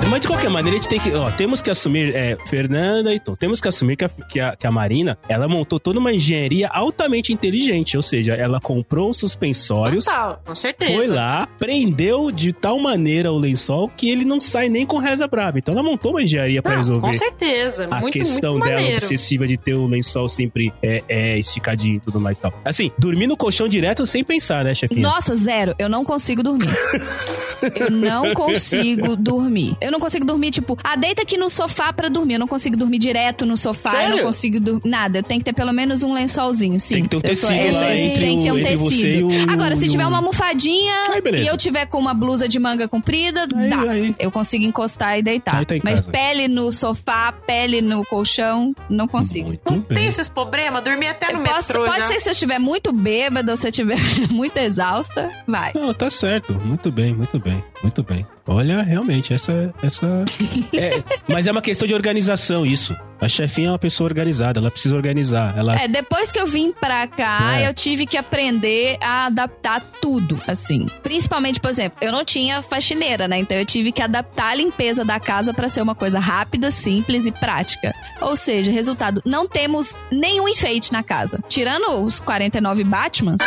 Mas de qualquer maneira, a gente tem que. Ó, temos que assumir, é, Fernanda e Tom, temos que assumir que a, que, a, que a Marina, ela montou toda uma engenharia altamente inteligente. Ou seja, ela comprou os suspensórios. Total, com certeza. Foi lá, prendeu de tal maneira o lençol que ele não sai nem com reza brava. Então ela montou uma engenharia pra Não, resolver com certeza. a muito, questão muito dela maneiro. obsessiva de ter o lençol sempre é, é, esticadinho e tudo mais e tal. Assim, dormir no colchão direto sem pensar, né, chefinha? Nossa, zero. Eu não consigo dormir. (laughs) Eu não consigo dormir. Eu não consigo dormir, tipo, ah, deita aqui no sofá pra dormir. Eu não consigo dormir direto no sofá. Eu Sério? não consigo dormir. Nada. Eu tenho que ter pelo menos um lençolzinho, sim. Tem que ter um Eu sou tecido essa- entre tem que ter um tecido. o- Agora, se tiver o- uma almofadinha Aí, e eu tiver com uma blusa de manga comprida, Aí, dá. aí. Eu consigo encostar e deitar. Tá Mas casa. pele no sofá, pele no colchão, não consigo. Muito Não tem bem. esses problemas? Dormir até no Eu posso- metrô pode já. ser que se eu estiver muito bêbada ou se eu estiver (laughs) muito exausta, vai. Não, tá certo. Muito bem, muito bem, muito bem. Olha, realmente, essa. Essa... (laughs) É, mas é uma questão de organização, isso. A chefinha é uma pessoa organizada, ela precisa organizar. Ela. É, depois que eu vim pra cá, É. eu tive que aprender a adaptar tudo, assim. Principalmente, por exemplo, eu não tinha faxineira, né? Então eu tive que adaptar a limpeza da casa pra ser uma coisa rápida, simples e prática. Ou seja, resultado, não temos nenhum enfeite na casa. Tirando os 49 Batmans.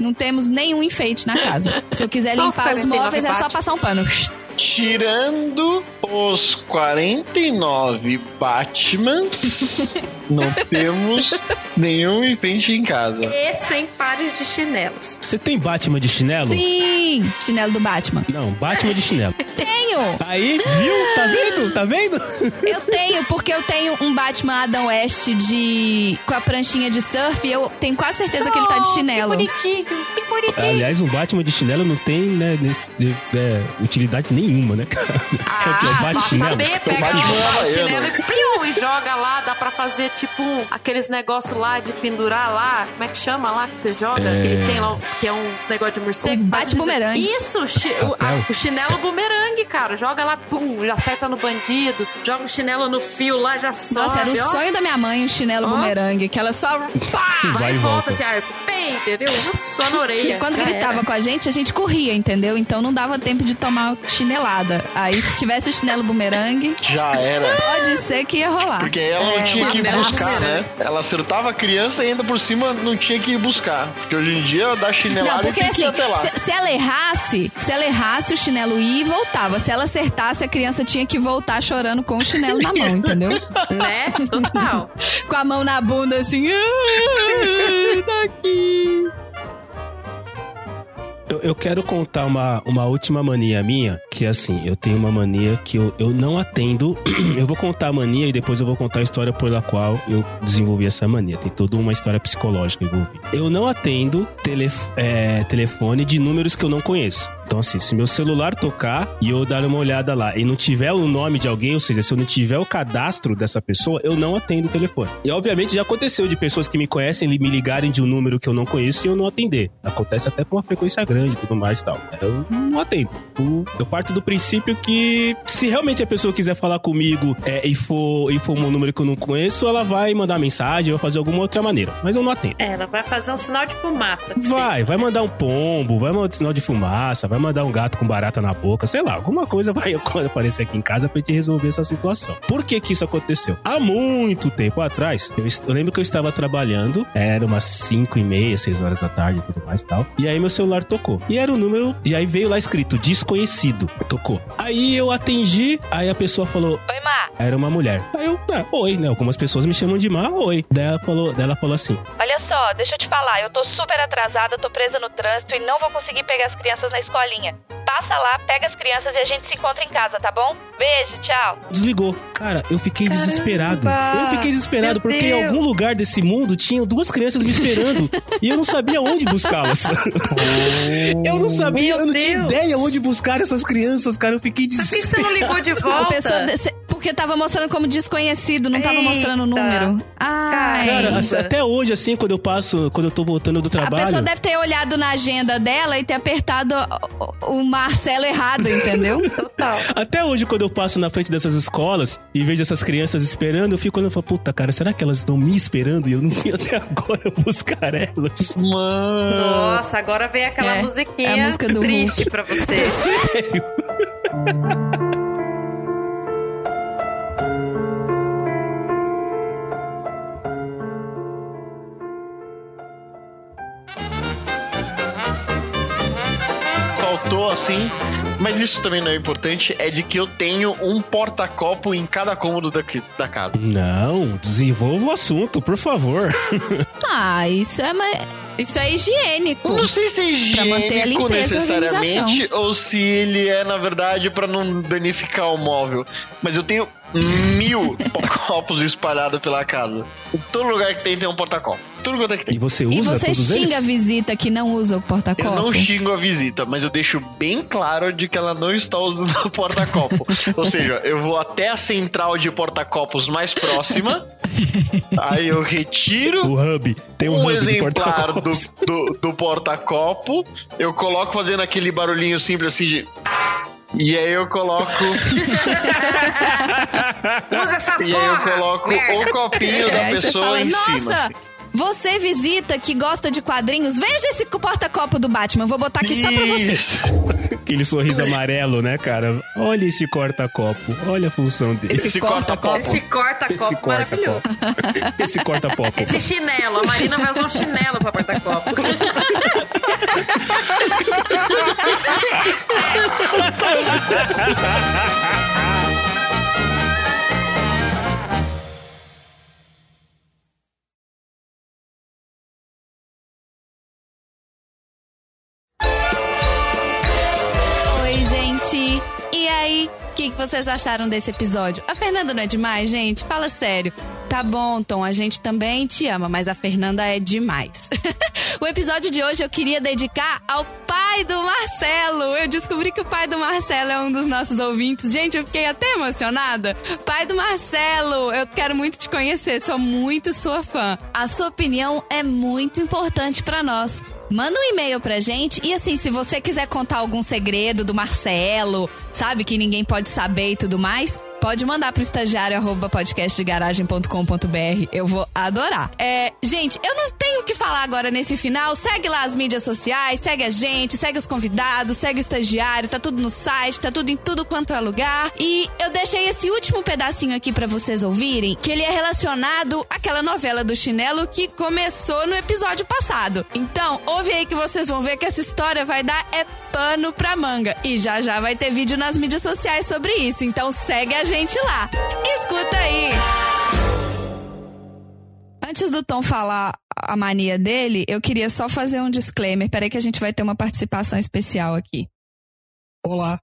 Não temos nenhum enfeite na casa. Se eu quiser limpar os 49 móveis, é só passar um pano. Tirando os 49 Batmans, (laughs) não temos nenhum enfeite em casa. E sem pares de chinelos. Você tem Batman de chinelo? Sim! Chinelo do Batman. Não, Batman de chinelo. (laughs) Tenho! Aí, viu? Tá vendo? Tá vendo? (laughs) Eu tenho, porque eu tenho um Batman Adam West de. com a pranchinha de surf e eu tenho quase certeza que ele tá de chinelo. Que bonitinho, que bonitinho. Aliás, um Batman de chinelo não tem, né, nesse- é, utilidade nenhuma, né, cara? (laughs) É o que? É o Ah, saber, É o pega Batman o chinelo e piu, e joga lá, dá pra fazer tipo um- aqueles negócios lá de pendurar lá, como é que chama lá que você joga? É. Que ele tem lá, que é uns negócios de morcego. O que faz bate-bumerangue. Isso, chi- o, a- o chinelo bumerangue, cara, joga lá, pum, já acerta no bandido, joga o chinelo no fio lá, já sobe, Nossa, era o ó. sonho da minha mãe, o chinelo Ó. bumerangue, que ela só. Pá! Vai, Vai e volta, volta. assim, arco, pem, entendeu? Só na orelha. E quando gritava era. com a gente, a gente corria, entendeu? Então não dava tempo de tomar chinelada. Aí se tivesse o chinelo bumerangue, Já era. pode ser que ia rolar. Porque ela não É, tinha um que ir buscar, né? Ela acertava a criança e ainda por cima não tinha que ir buscar. Porque hoje em dia dá Não, chinelada porque e tem que ir assim, até lá. se, se ela errasse, se ela errasse, o chinelo ia e voltava. Se ela acertasse, a criança tinha que voltar chorando com o chinelo na mão, entendeu? (laughs) Né? Total. Com a mão na bunda assim. "Ah, Tá aqui. Eu, eu quero contar uma, uma última mania minha, que é assim, eu tenho uma mania que eu, eu não atendo. (clears throat) eu vou contar a mania e depois eu vou contar a história pela qual eu desenvolvi essa mania. Tem toda uma história psicológica envolvida. Eu não atendo telef- é, telefone de números que eu não conheço. Então, assim, se meu celular tocar e eu dar uma olhada lá e não tiver o nome de alguém, ou seja, se eu não tiver o cadastro dessa pessoa, eu não atendo o telefone. E, obviamente, já aconteceu de pessoas que me conhecem me ligarem de um número que eu não conheço e eu não atender. Acontece até com uma frequência grande e tudo mais e tal. Eu não atendo. Eu- parto do princípio que se realmente a pessoa quiser falar comigo é, e, for, e for um número que eu não conheço, ela vai mandar mensagem, vai fazer alguma outra maneira. Mas eu não atendo. É, ela vai fazer um sinal de fumaça. Vai, vai mandar um pombo, vai mandar um sinal de fumaça, vai mandar um gato com barata na boca, sei lá, alguma coisa vai (laughs) aparecer aqui em casa pra gente resolver essa situação. Por que que isso aconteceu? Há muito tempo atrás, eu, eu lembro que eu estava trabalhando, era umas 5 e meia, 6 horas da tarde e tudo mais e tal, e aí meu celular tocou. E era o número, e aí veio lá escrito desconhecido, tocou. Aí eu atendi, aí a pessoa falou, Oi, Má. era uma mulher. Aí eu, ah, oi, né? Algumas pessoas me chamam de Má, oi. Daí ela falou, daí ela falou assim, Olha só, deixa eu te falar, eu tô super atrasada, tô presa no trânsito e não vou conseguir pegar as crianças na escolinha. Passa lá, pega as crianças e a gente se encontra em casa, tá bom? Beijo, tchau. desligou. Cara, eu fiquei Caramba! desesperado. Eu fiquei desesperado Meu porque em Deus! algum lugar desse mundo tinham duas crianças me esperando (laughs) e eu não sabia onde buscá-las. (laughs) eu não sabia, Meu eu não tinha Deus! ideia onde buscar essas crianças, cara. Eu fiquei Por que você desesperado. não ligou de (laughs) volta? pessoa desse- porque tava mostrando como desconhecido, não tava Eita. mostrando o número. Ai. Cara, até hoje, assim, quando eu passo, quando eu tô voltando do A trabalho. pessoa deve ter olhado na agenda dela e ter apertado o, Marcelo errado, entendeu? (laughs) Total. Até hoje, quando eu passo na frente dessas escolas e vejo essas crianças esperando, eu fico olhando e falo, puta, cara, será que elas estão me esperando e eu não vim (laughs) até agora buscar elas? Mano. Nossa, agora vem aquela É, musiquinha é a música do triste pra você. (laughs) Sério? Assim, mas isso também não é importante, é de que eu tenho um porta-copo em cada cômodo daqui, da casa. Não, desenvolva o assunto, por favor. (laughs) Ah, isso é, ma- isso é higiênico. Eu não sei se é higiênico necessariamente ou se ele é, na verdade, pra não danificar o móvel. Mas eu tenho mil (laughs) copos espalhados pela casa. Em todo lugar que tem, tem um porta-copo. Tudo quanto é que tem. E você E usa você todos xinga a eles? visita que não usa o Eu porta-copo? não xingo a visita, mas eu deixo bem claro de que ela não está usando o porta-copo. Ou seja, eu vou até a central de porta-copos mais próxima, (laughs) aí eu retiro O hub. Tem um, um hub exemplar do, porta-copos. do, do porta-copo, eu coloco fazendo aquele barulhinho simples assim de. E aí eu coloco. (laughs) Usa essa e aí eu porra! coloco merda. o copinho da É, você pessoa fala, em Nossa, cima. assim. Você visita que gosta de quadrinhos, veja esse porta-copo do Batman. Vou botar aqui só pra você. (laughs) Aquele sorriso amarelo, né, cara? Olha esse corta-copo. Olha a função dele. Esse, corta-copo. Esse corta-copo Esse maravilhoso. (laughs) Esse corta-copo. Esse chinelo. A Marina vai usar um chinelo pra porta-copo. (laughs) E aí, o que, que vocês acharam desse episódio? A Fernanda não é demais, gente? Fala sério. Tá bom, Tom, a gente também te ama, mas a Fernanda é demais. (laughs) o episódio de hoje eu queria dedicar ao pai do Marcelo. Eu descobri que o pai do Marcelo é um dos nossos ouvintes. Gente, eu fiquei até emocionada. Pai do Marcelo, eu quero muito te conhecer, sou muito sua fã. A sua opinião é muito importante pra nós. Manda um e-mail pra gente. E assim, se você quiser contar algum segredo do Marcelo, sabe, que ninguém pode saber e tudo mais, pode mandar pro estagiário podcastdegaragem.com.br. Eu vou adorar. É, gente, eu não tenho o que falar agora nesse final. Segue lá as mídias sociais, segue a gente, segue os convidados, segue o estagiário, tá tudo no site, tá tudo em tudo quanto é lugar. E eu deixei esse último pedacinho aqui pra vocês ouvirem, que ele é relacionado àquela novela do chinelo que começou no episódio passado. Então, ouve aí que vocês vão ver que essa história vai dar é pano pra manga. E já já vai ter vídeo nas mídias sociais sobre isso. Então segue a gente lá. Escuta aí. Antes do Tom falar a mania dele, eu queria só fazer um disclaimer. Peraí que a gente vai ter uma participação especial aqui. Olá.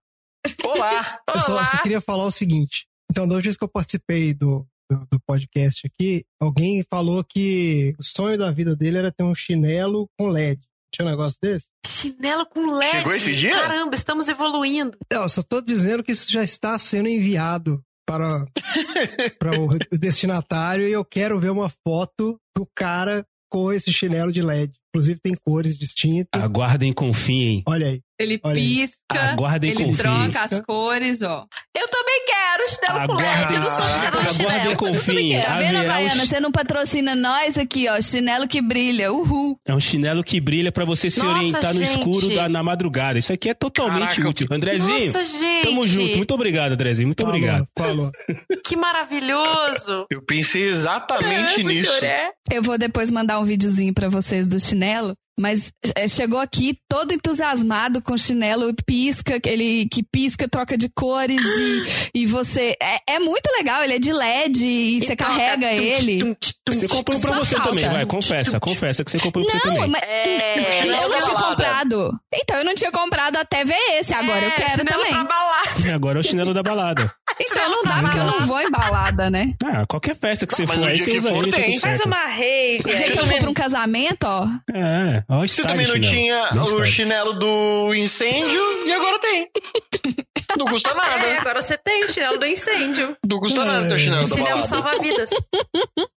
Olá! (laughs) Eu só, Olá. só queria falar o seguinte. Então, da última vez que eu participei do, do, do podcast aqui, alguém falou que o sonho da vida dele era ter um chinelo com LED. Tinha um negócio desse? Chinelo com LED. Chegou esse dia? Caramba, estamos evoluindo. Eu só tô dizendo que isso já está sendo enviado para, (laughs) para o destinatário e eu quero ver uma foto do cara com esse chinelo de LED. Inclusive tem cores distintas. Aguardem, confiem. Olha aí. Ele Olha pisca, ele troca as cores, ó. Eu também quero chinelo com LED. Eu não sou no Aguardem, chinelo. confiem. Tá vendo, Havaiana? Você não patrocina nós aqui, ó. Chinelo que brilha. Uhul. É um chinelo que brilha pra você se Nossa, orientar no gente. escuro da- na madrugada. Isso aqui é totalmente Caraca. útil. Andrezinho, Nossa, gente. tamo junto. Muito obrigado, Andrezinho. Muito Falou, obrigado. falou. (laughs) Que maravilhoso. Eu pensei exatamente É, nisso. choré. Eu vou depois mandar um videozinho pra vocês do chinelo. Mas é, chegou aqui todo entusiasmado com o chinelo, pisca, ele que pisca, troca de cores e, e você. É, é muito legal, ele é de LED e você toca carrega tum, ele. tum, tum, Você comprou pra Só você falta. também, vai. Confessa, confessa que você comprou pra você Não, também. mas É, eu não pra tinha balada. comprado. Então eu não tinha comprado até ver esse agora. eu É, quero chinelo também. pra. Agora é o chinelo da balada. (laughs) Então não dá porque eu não vou em balada, né? Ah, qualquer festa que você Mas for aí, você usa ele, tá Faz certo. uma rave. O dia que eu for pra um casamento, ó. É, ó o Você também não chinelo. tinha Bem o chinelo do incêndio e agora tem. (laughs) Não custa É, nada. agora você tem o chinelo do incêndio. Não custa nada ter o chinelo da Chinelo salva vidas. (laughs)